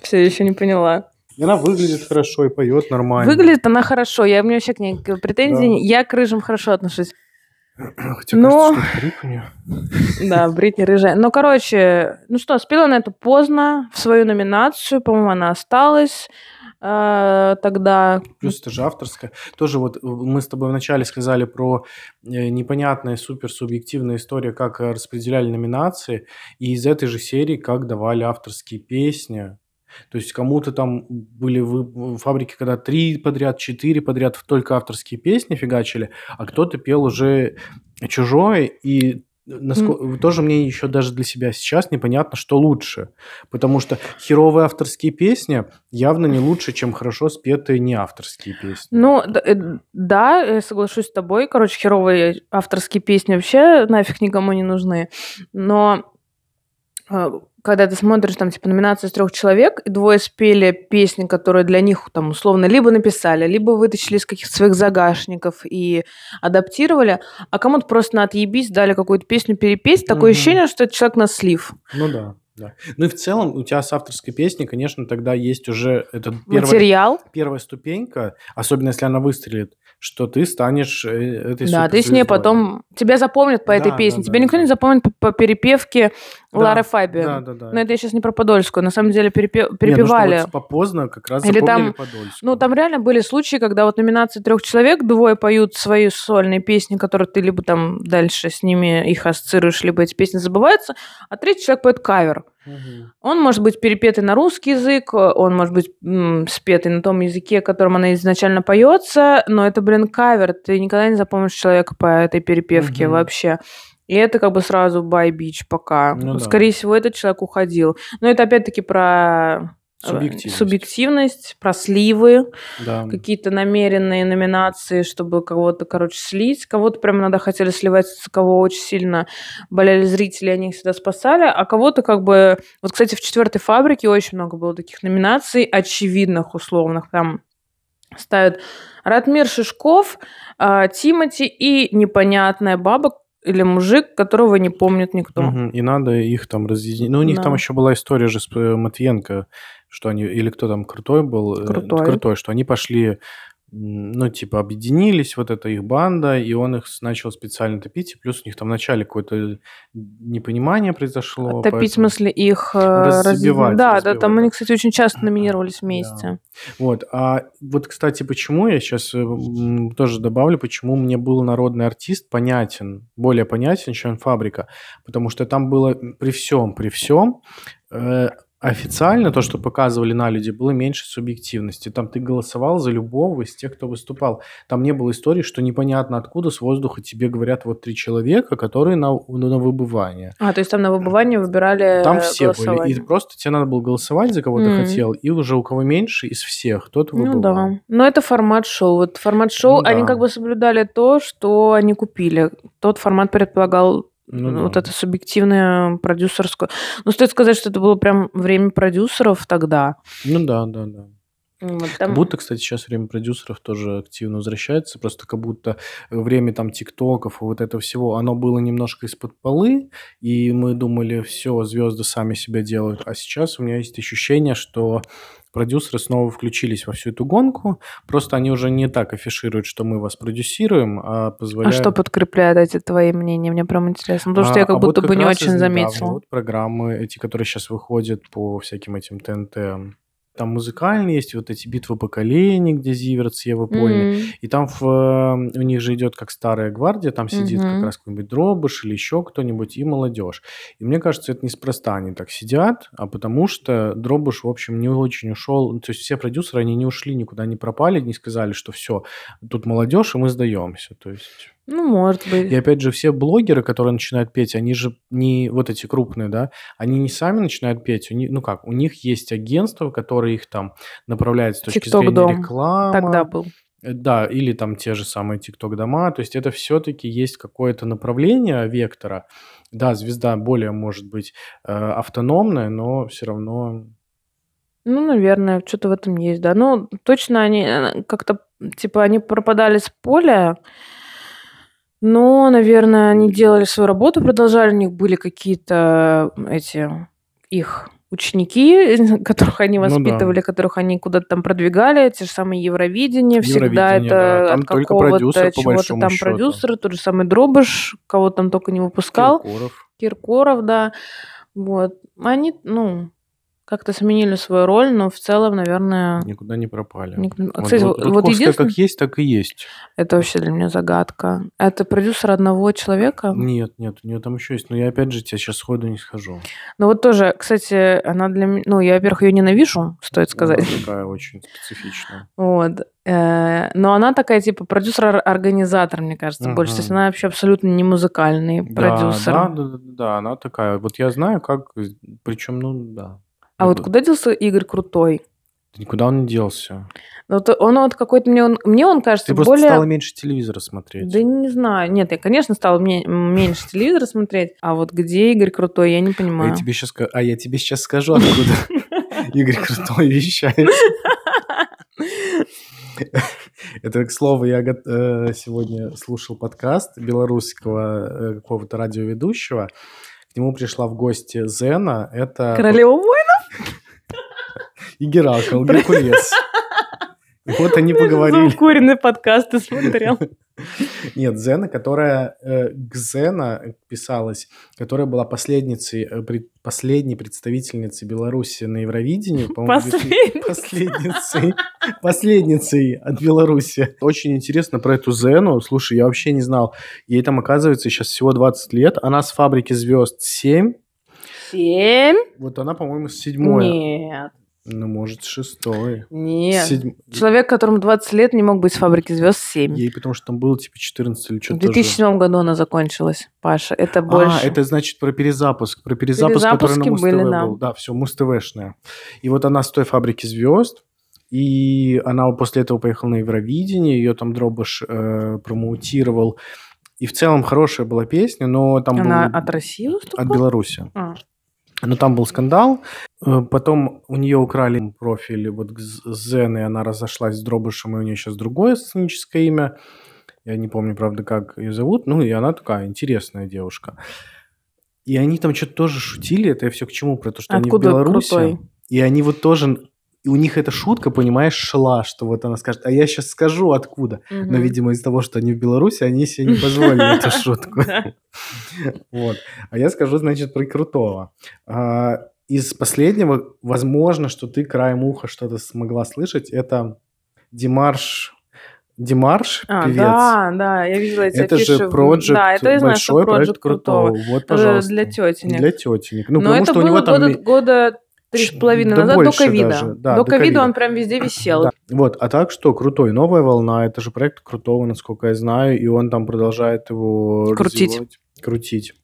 Все еще не поняла. И она выглядит хорошо и поет нормально. Выглядит она хорошо. Я у меня вообще к ней претензий. Да. Я к рыжим хорошо отношусь. Хотя Но- кажется, что. Да, Бритни рыжая. Ну, короче, ну что, спела она это поздно, в свою номинацию, по-моему, она осталась тогда. Плюс это же авторская. Тоже вот э, мы с тобой вначале сказали про э, непонятная суперсубъективная история, как э, распределяли номинации, и из этой же серии как давали авторские песни. То есть кому-то там были вы- фабрики, когда три подряд, четыре подряд только авторские песни фигачили, а кто-то пел уже чужое, и наско- тоже мне еще даже для себя сейчас непонятно, что лучше. Потому что херовые авторские песни явно не лучше, чем хорошо спетые не авторские песни. Ну, э, да, я соглашусь с тобой. Короче, херовые авторские песни вообще нафиг никому не нужны. Но когда ты смотришь, там, типа, номинация из трех человек, и двое спели песни, которые для них, там, условно, либо написали, либо вытащили из каких-то своих загашников и адаптировали, а кому-то просто на отъебись дали какую-то песню перепеть. Такое Мгм. ощущение, что это человек на слив. Ну да, да. Ну и в целом у тебя с авторской песней, конечно, тогда есть уже этот первая, Материал. первая ступенька, особенно если она выстрелит, что ты станешь э, этой Да, ты с ней потом... Тебя запомнят по этой Да, песне. да, Тебя да, никто да. не запомнит по, по перепевке Да, Лары Фабиан. Да, да, да. Но это я сейчас не про Подольскую. На самом деле перепе- Не, ну что перепевали. вот попоздно как раз Или там- Подольскую. Ну, там реально были случаи, когда вот номинации трех человек, двое поют свои сольные песни, которые ты либо там дальше с ними их ассоциируешь, либо эти песни забываются, а третий человек поет кавер. Мгм. Он может быть перепетый на русский язык, он может быть м, спетый на том языке, которым она изначально поется, но это, блин, кавер. Ты никогда не запомнишь человека по этой перепевке Мгм. вообще. И это как бы сразу бай бич пока. Ну да. Скорее всего, этот человек уходил. Но это опять-таки про Субъективность. субъективность, про сливы, Да. какие-то намеренные номинации, чтобы кого-то, короче, слить. Кого-то прям иногда хотели сливать, кого очень сильно болели зрители, они их всегда спасали. А кого-то как бы... Вот, кстати, в четвертой фабрике очень много было таких номинаций, очевидных, условных. Там ставят Ратмир Шишков, а, Тимати и непонятная баба или мужик, которого не помнит никто. Мгм. И надо их там разъединить. Ну, у них Да. там еще была история же с э, Матвиенко, что они, или кто там, Крутой был? э, Крутой. Крутой, что они пошли, ну, типа, объединились, вот эта их банда, и он их начал специально топить, и плюс у них там вначале какое-то непонимание произошло. Топить, в смысле, их... э, Разбивать, Да, да, разбивать, там да. они, кстати, очень часто номинировались вместе. Да. Вот, а вот, кстати, почему я сейчас тоже добавлю, почему мне был народный артист понятен, более понятен, чем фабрика, потому что там было при всем, при всем э, официально то, что показывали на люди, было меньше субъективности. Там ты голосовал за любого из тех, кто выступал. Там не было истории, что непонятно откуда с воздуха тебе говорят вот три человека, которые на, на выбывание. А, то есть там на выбывание выбирали Там все были. И просто тебе надо было голосовать за кого ты Мгм. хотел, и уже у кого меньше из всех, тот выбывал. Ну да. Но это формат шоу. Вот формат шоу, Ну они да. как бы соблюдали то, что они купили. Тот формат предполагал Ну вот да. это субъективное продюсерское. Ну, стоит сказать, что это было прям время продюсеров тогда. Ну да, да, да. Вот Как там- будто, кстати, сейчас время продюсеров тоже активно возвращается, просто как будто время там тиктоков и вот этого всего, оно было немножко из-под полы, и мы думали, все, звезды сами себя делают, а сейчас у меня есть ощущение, что продюсеры снова включились во всю эту гонку, просто они уже не так афишируют, что мы вас продюсируем, а А позволяют... что подкрепляет эти твои мнения? Мне прям интересно. Потому что А- я как а вот будто бы не очень заметила. Вот программы эти, которые сейчас выходят по всяким этим ТНТ. Там музыкальные есть, вот эти битвы поколений, где Зиверт, Ева Польни. М. И там в, э, у них же идет как старая гвардия, там сидит как Мгм. раз какой-нибудь Дробыш или еще кто-нибудь, и молодежь. И мне кажется, это неспроста они так сидят, а потому что Дробыш, в общем, не очень ушел. То есть все продюсеры, они не ушли, никуда не пропали, не сказали, что все, тут молодежь, и мы сдаемся. То есть... Ну, может быть. И опять же, все блогеры, которые начинают петь, они же не вот эти крупные, да, они не сами начинают петь, у них, ну как, у них есть агентство, которое их там направляет с точки TikTok зрения дом. рекламы. Тогда был. Э, Да, или там те же самые TikTok дома, то есть это все-таки есть какое-то направление вектора. Да, звезда более может быть э, автономная, но все равно Ну, наверное, что-то в этом есть, да. Ну, точно они э, как-то, типа, они пропадали с поля, но, наверное, они делали свою работу, продолжали, у них были какие-то эти их ученики, которых они Ну да. воспитывали, которых они куда-то там продвигали, те же самые Евровидения, всегда Евровидение, да. это Там от какого-то чего-то там счету. продюсера, тот же самый Дробыш, кого там только не выпускал. Киркоров. Киркоров, да. Вот. Они, ну, как-то сменили свою роль, но в целом, наверное... Никуда не пропали. ник- Вот, Кстати, вот вот, вот единственное, как есть, так и есть. это вообще для меня загадка. Это продюсер одного человека. Нет, нет, у нее там еще есть. Но я опять же тебе сейчас сходу не скажу. Ну вот тоже, кстати, она для меня... Ну, я, во-первых, ее ненавижу, стоит сказать. Она такая очень специфичная. Вот. Э, Но она такая, типа, продюсер-организатор, мне кажется, больше. То есть она вообще абсолютно не музыкальный Да, продюсер. Да, да, да, да, она такая. Вот я знаю, как, причем, ну да. А вот куда делся Игорь Крутой? Никуда он не делся. Ну, вот он вот какой-то мне он, мне он кажется Ты просто более стала меньше телевизора смотреть. Да не знаю. Нет, я, конечно, стала ме- меньше телевизора смотреть, а вот где Игорь Крутой, я не А понимаю. я тебе сейчас, а я тебе сейчас скажу, откуда Игорь Крутой вещает. Это, к слову, я э, сегодня слушал подкаст белорусского э, какого-то радиоведущего. К нему пришла в гости Зена. Это Королева воина? и Геракл, Геркулес. Вот они поговорили. Укуренный подкаст ты смотрел. Нет, Зена, которая э, Гзена писалась, которая была последницей, э, последней представительницей Беларуси на Евровидении. 2000 Последницей. Последницей от Беларуси. Очень интересно про эту Зену. Слушай, я вообще не знал. Ей там, оказывается, сейчас всего 20 лет. Она с фабрики звезд 7. Семь? Вот она, по-моему, с седьмой. Нет. Ну, может, шестой. Нет. Седьм- Человек, которому 20 лет, не мог быть с фабрики звезд 7. Ей потому что там было типа 14 или В что-то 2007 году она закончилась, Паша. Это больше. А, это значит про перезапуск. Про перезапуск, который на Перезапуски Муз были, ТВ да. был. Да, все, Муз ТВшная. И вот она с той фабрики звезд. И она после этого поехала на Евровидение. Ее там Дробыш э, промоутировал. И в целом хорошая была песня, но там Она был... от России От выступала? Беларуси. А. Но там был скандал. Э, Потом у нее украли профиль вот Зен, и она разошлась с Дробышем, и у нее сейчас другое сценическое имя. Я не помню, правда, как ее зовут. Ну, и она такая интересная девушка. И они там что-то тоже шутили. Это я все к чему? Про то, что Откуда они в Беларуси. крутой? И они вот тоже... И у них эта шутка, понимаешь, шла, что вот она скажет, а я сейчас скажу, откуда. Но, Мгм. видимо, из-за того, что они в Беларуси, они себе не позволили эту шутку. Вот. А я скажу, значит, про Крутого. А, Из последнего, возможно, что ты краем уха что-то смогла слышать, это Димарш, Димарш, А, певец. да, да, я видела эти Это же афиши в- проект, Да, это знаю, большой проект Крутого. Крутого. Вот, пожалуйста. Для тетенек. Для тетенек. Ну, Но потому это что у было него там... года три с половиной да назад, до ковида. да, до ковида он прям везде висел. Да. Вот, а так что, крутой, новая волна, это же проект крутого, насколько я знаю, и он там продолжает его Крутить. крутить.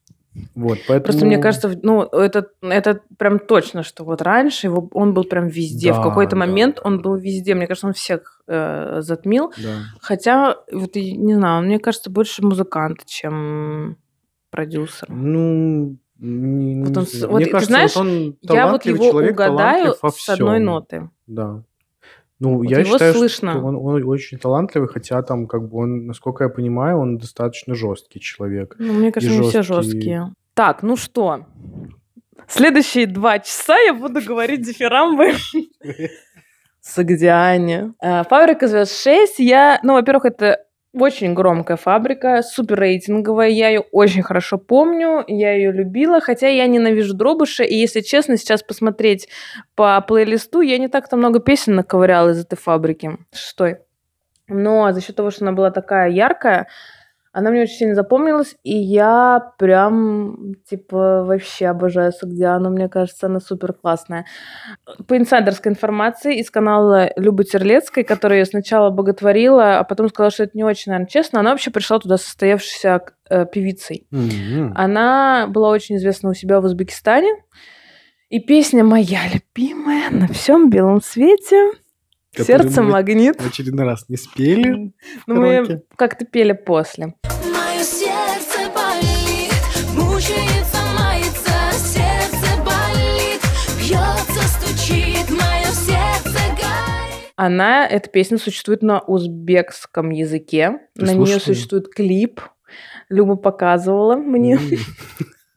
Вот, поэтому... Просто мне кажется, в- ну, это, это прям точно, что вот раньше его, он был прям везде. в Да, какой-то да, момент он был везде. Мне кажется, он всех э, затмил. Да. Хотя, вот, не знаю, он, мне кажется, больше музыкант, чем продюсер. Ну, не, не Вот он знаю. вот мне ты кажется, знаешь, вот он Я вот его человек, угадаю во с одной ноты. Да. Ну, Вот я его считаю, слышно. что он, он очень талантливый, хотя там, как бы он, насколько я понимаю, он достаточно жесткий человек. Ну, мне кажется, не все жёсткий. жесткие. Так, ну что? Следующие два часа я буду говорить дифирамбы с Агдиане. Э, Фабрика звезд 6. Я, ну, во-первых, это очень громкая фабрика, супер рейтинговая. Я ее очень хорошо помню, я ее любила, хотя я ненавижу Дробыша. И если честно, сейчас посмотреть по плейлисту, я не так-то много песен наковыряла из этой фабрики. Шестой. Но за счет того, что она была такая яркая, она мне очень сильно запомнилась, и я прям, типа, вообще обожаю Сагдиану. Мне кажется, она супер классная. По инсайдерской информации из канала Любы Терлецкой, которая ее сначала боготворила, а потом сказала, что это не очень, наверное, честно, она вообще пришла туда состоявшейся э, певицей. Мгм. Она была очень известна у себя в Узбекистане. И песня моя любимая на всем белом свете. Сердце мы магнит. В очередной раз не спели. Ну, мы как-то пели после. Мое сердце болит, мучается, мается, сердце болит, бьется, стучит, мое Она, эта песня существует на узбекском языке. Ты на нее существует клип. Люба показывала мне.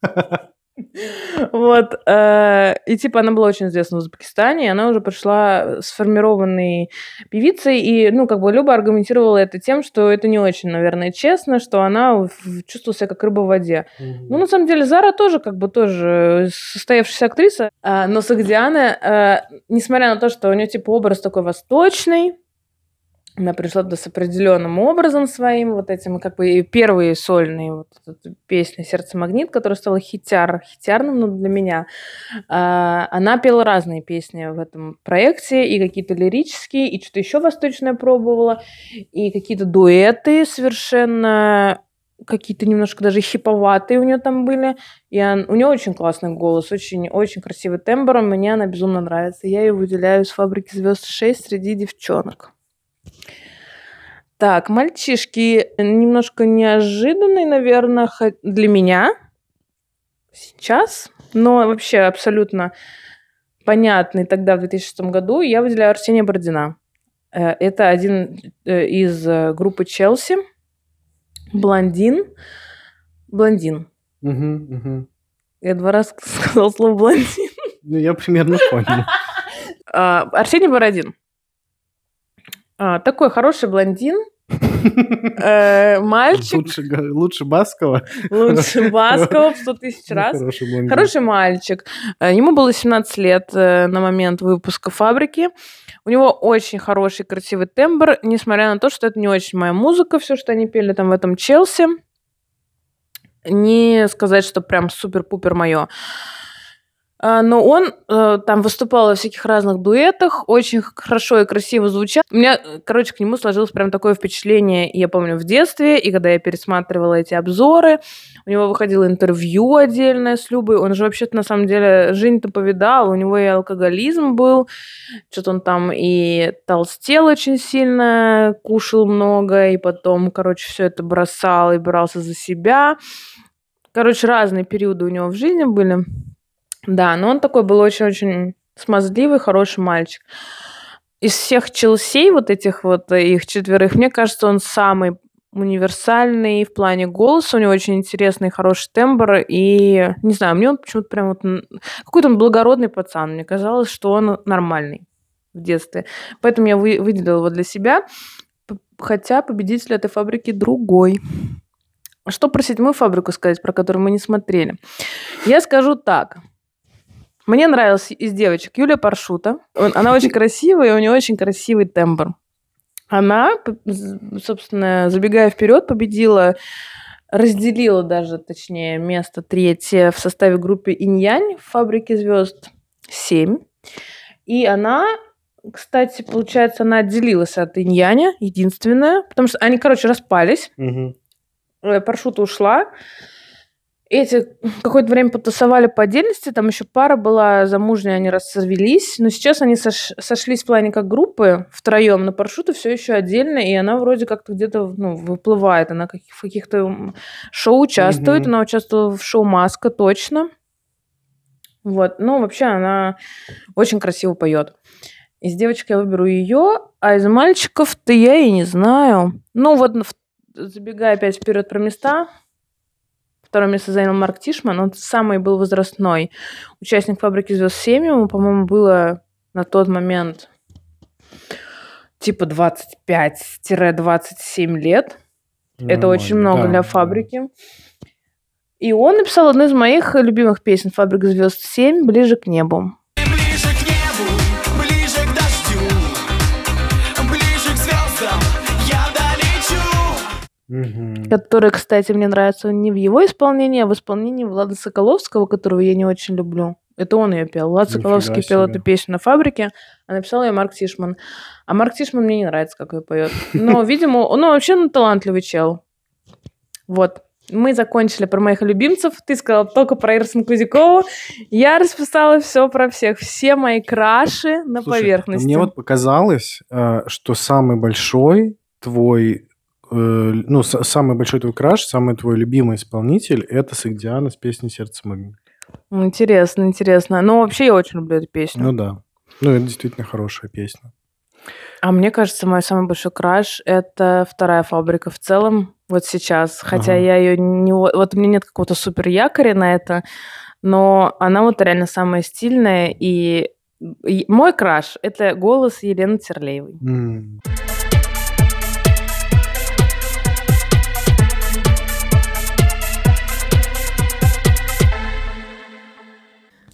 Вот. э, И типа она была очень известна в Узбекистане, и она уже пришла сформированной певицей, и, ну, как бы Люба аргументировала это тем, что это не очень, наверное, честно, что она чувствовала себя как рыба в воде. Ну, на самом деле, Зара тоже как бы тоже состоявшаяся актриса, а, но Сагдиана, э, несмотря на то, что у нее типа образ такой восточный, она пришла туда с определенным образом своим, вот этим, как бы и первые сольные вот эта песня «Сердце магнит», которая стала хитяр, хитярным ну, для меня. А, Она пела разные песни в этом проекте, и какие-то лирические, и что-то еще восточное пробовала, и какие-то дуэты совершенно какие-то немножко даже хиповатые у нее там были. И он- у нее очень классный голос, очень, очень красивый тембр. Мне она безумно нравится. Я ее выделяю с фабрики звезд 6 среди девчонок. Так, мальчишки, немножко неожиданный, наверное, для меня сейчас, но вообще абсолютно понятный тогда, в 2006 году, я выделяю Арсения Бородина. Э, Это один э, из э, группы Челси. Блондин. Блондин. Мгм, мгм. Я два раза сказал слово блондин. Ну, я примерно понял. А, Арсений Бородин. А, Такой хороший блондин. Э, Мальчик. Лучше, Баскова. Лучше Баскова в 100 тысяч раз. Хороший мальчик. Э, Ему было 17 лет э, на момент выпуска «Фабрики». У него очень хороший, красивый тембр, несмотря на то, что это не очень моя музыка, все, что они пели там в этом Челси. Не сказать, что прям супер-пупер мое. Но он э, там выступал во всяких разных дуэтах, очень хорошо и красиво звучал. У меня, э, короче, к нему сложилось прям такое впечатление, я помню, в детстве, и когда я пересматривала эти обзоры, у него выходило интервью отдельное с Любой. Он же вообще-то на самом деле жизнь-то повидал. У него и алкоголизм был. Что-то он там и толстел очень сильно, кушал много, и потом, короче, все это бросал и брался за себя. Короче, разные периоды у него в жизни были. Да, но он такой был очень-очень смазливый, хороший мальчик. Из всех Челсей, вот этих вот э, их четверых, мне кажется, он самый универсальный в плане голоса, у него очень интересный, хороший тембр, и, не знаю, мне он почему-то прям вот... Какой-то он благородный пацан, мне казалось, что он нормальный в детстве. Поэтому я вы- выделила его для себя, хотя победитель этой фабрики другой. Что про седьмую фабрику сказать, про которую мы не смотрели? Я скажу так. Мне нравилась из девочек Юлия Паршута. Он- Она очень красивая, и у нее очень красивый тембр. Она, собственно, забегая вперед, победила, разделила даже, точнее, место третье в составе группы Иньянь в фабрике звезд 7. И она, кстати, получается, она отделилась от Иньяня, единственная, потому что они, короче, распались. Э, Паршута ушла. Эти какое-то время потусовали по отдельности, там еще пара была замужняя, они развелись, но сейчас они сош- сошлись в плане как группы втроем, но Паршута все еще отдельно, и она вроде как-то где-то ну, выплывает, она в каких-то шоу участвует, Мгм. она участвовала в шоу «Маска», точно. Вот, ну, вообще она очень красиво поет. Из девочек я выберу ее, а из мальчиков-то я и не знаю. Ну, вот забегая опять вперед про места, второе место занял Марк Тишман, он самый был возрастной участник «Фабрики звезд 7», ему, по-моему, было на тот момент типа 25-27 лет. Это очень Нормально, много да, для фабрики. И он написал одну из моих любимых песен «Фабрика звезд 7» «Ближе к небу». Мгм. который, кстати, мне нравится не в его исполнении, а в исполнении Влада Соколовского, которого я не очень люблю. Это он ее пел. Влад Соколовский пел эту песню на фабрике, а написал ее Марк Тишман. А Марк Тишман мне не нравится, как ее поет. Но, видимо, он вообще ну, талантливый чел. Вот. Мы закончили про моих любимцев. Ты сказал только про Ирсен Кузякову. Я расписала все про всех. Все мои краши на Слушай, поверхности. Мне вот показалось, э, что самый большой твой, ну, с- самый большой твой краш, самый твой любимый исполнитель – это Сагдиана с песней «Сердце магнит». Интересно, интересно. Ну, вообще, я очень люблю эту песню. Ну да. Ну, это действительно хорошая песня. А мне кажется, мой самый большой краш — это вторая фабрика в целом, вот сейчас. Хотя Ага. я ее не... Вот у меня нет какого-то супер якоря на это, но она вот реально самая стильная. И, и мой краш — это голос Елены Терлеевой. М.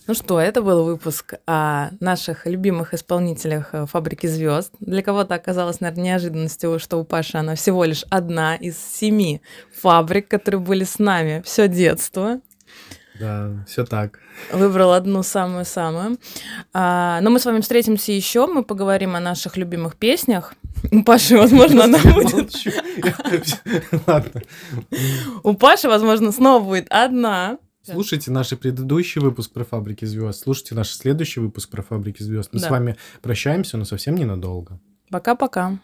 Ну что, это был выпуск о наших любимых исполнителях э, «Фабрики звезд». Для кого-то оказалось, наверное, неожиданностью, что у Паши она всего лишь одна из семи фабрик, которые были с нами все детство. Да, все так. Выбрал одну самую-самую. А, но мы с вами встретимся еще, мы поговорим о наших любимых песнях. У Паши, возможно, она будет... Ладно. У Паши, возможно, снова будет одна. Слушайте наш предыдущий выпуск про фабрики звезд. Слушайте наш следующий выпуск про фабрики звезд. Мы Да. с вами прощаемся, но совсем ненадолго. Пока-пока.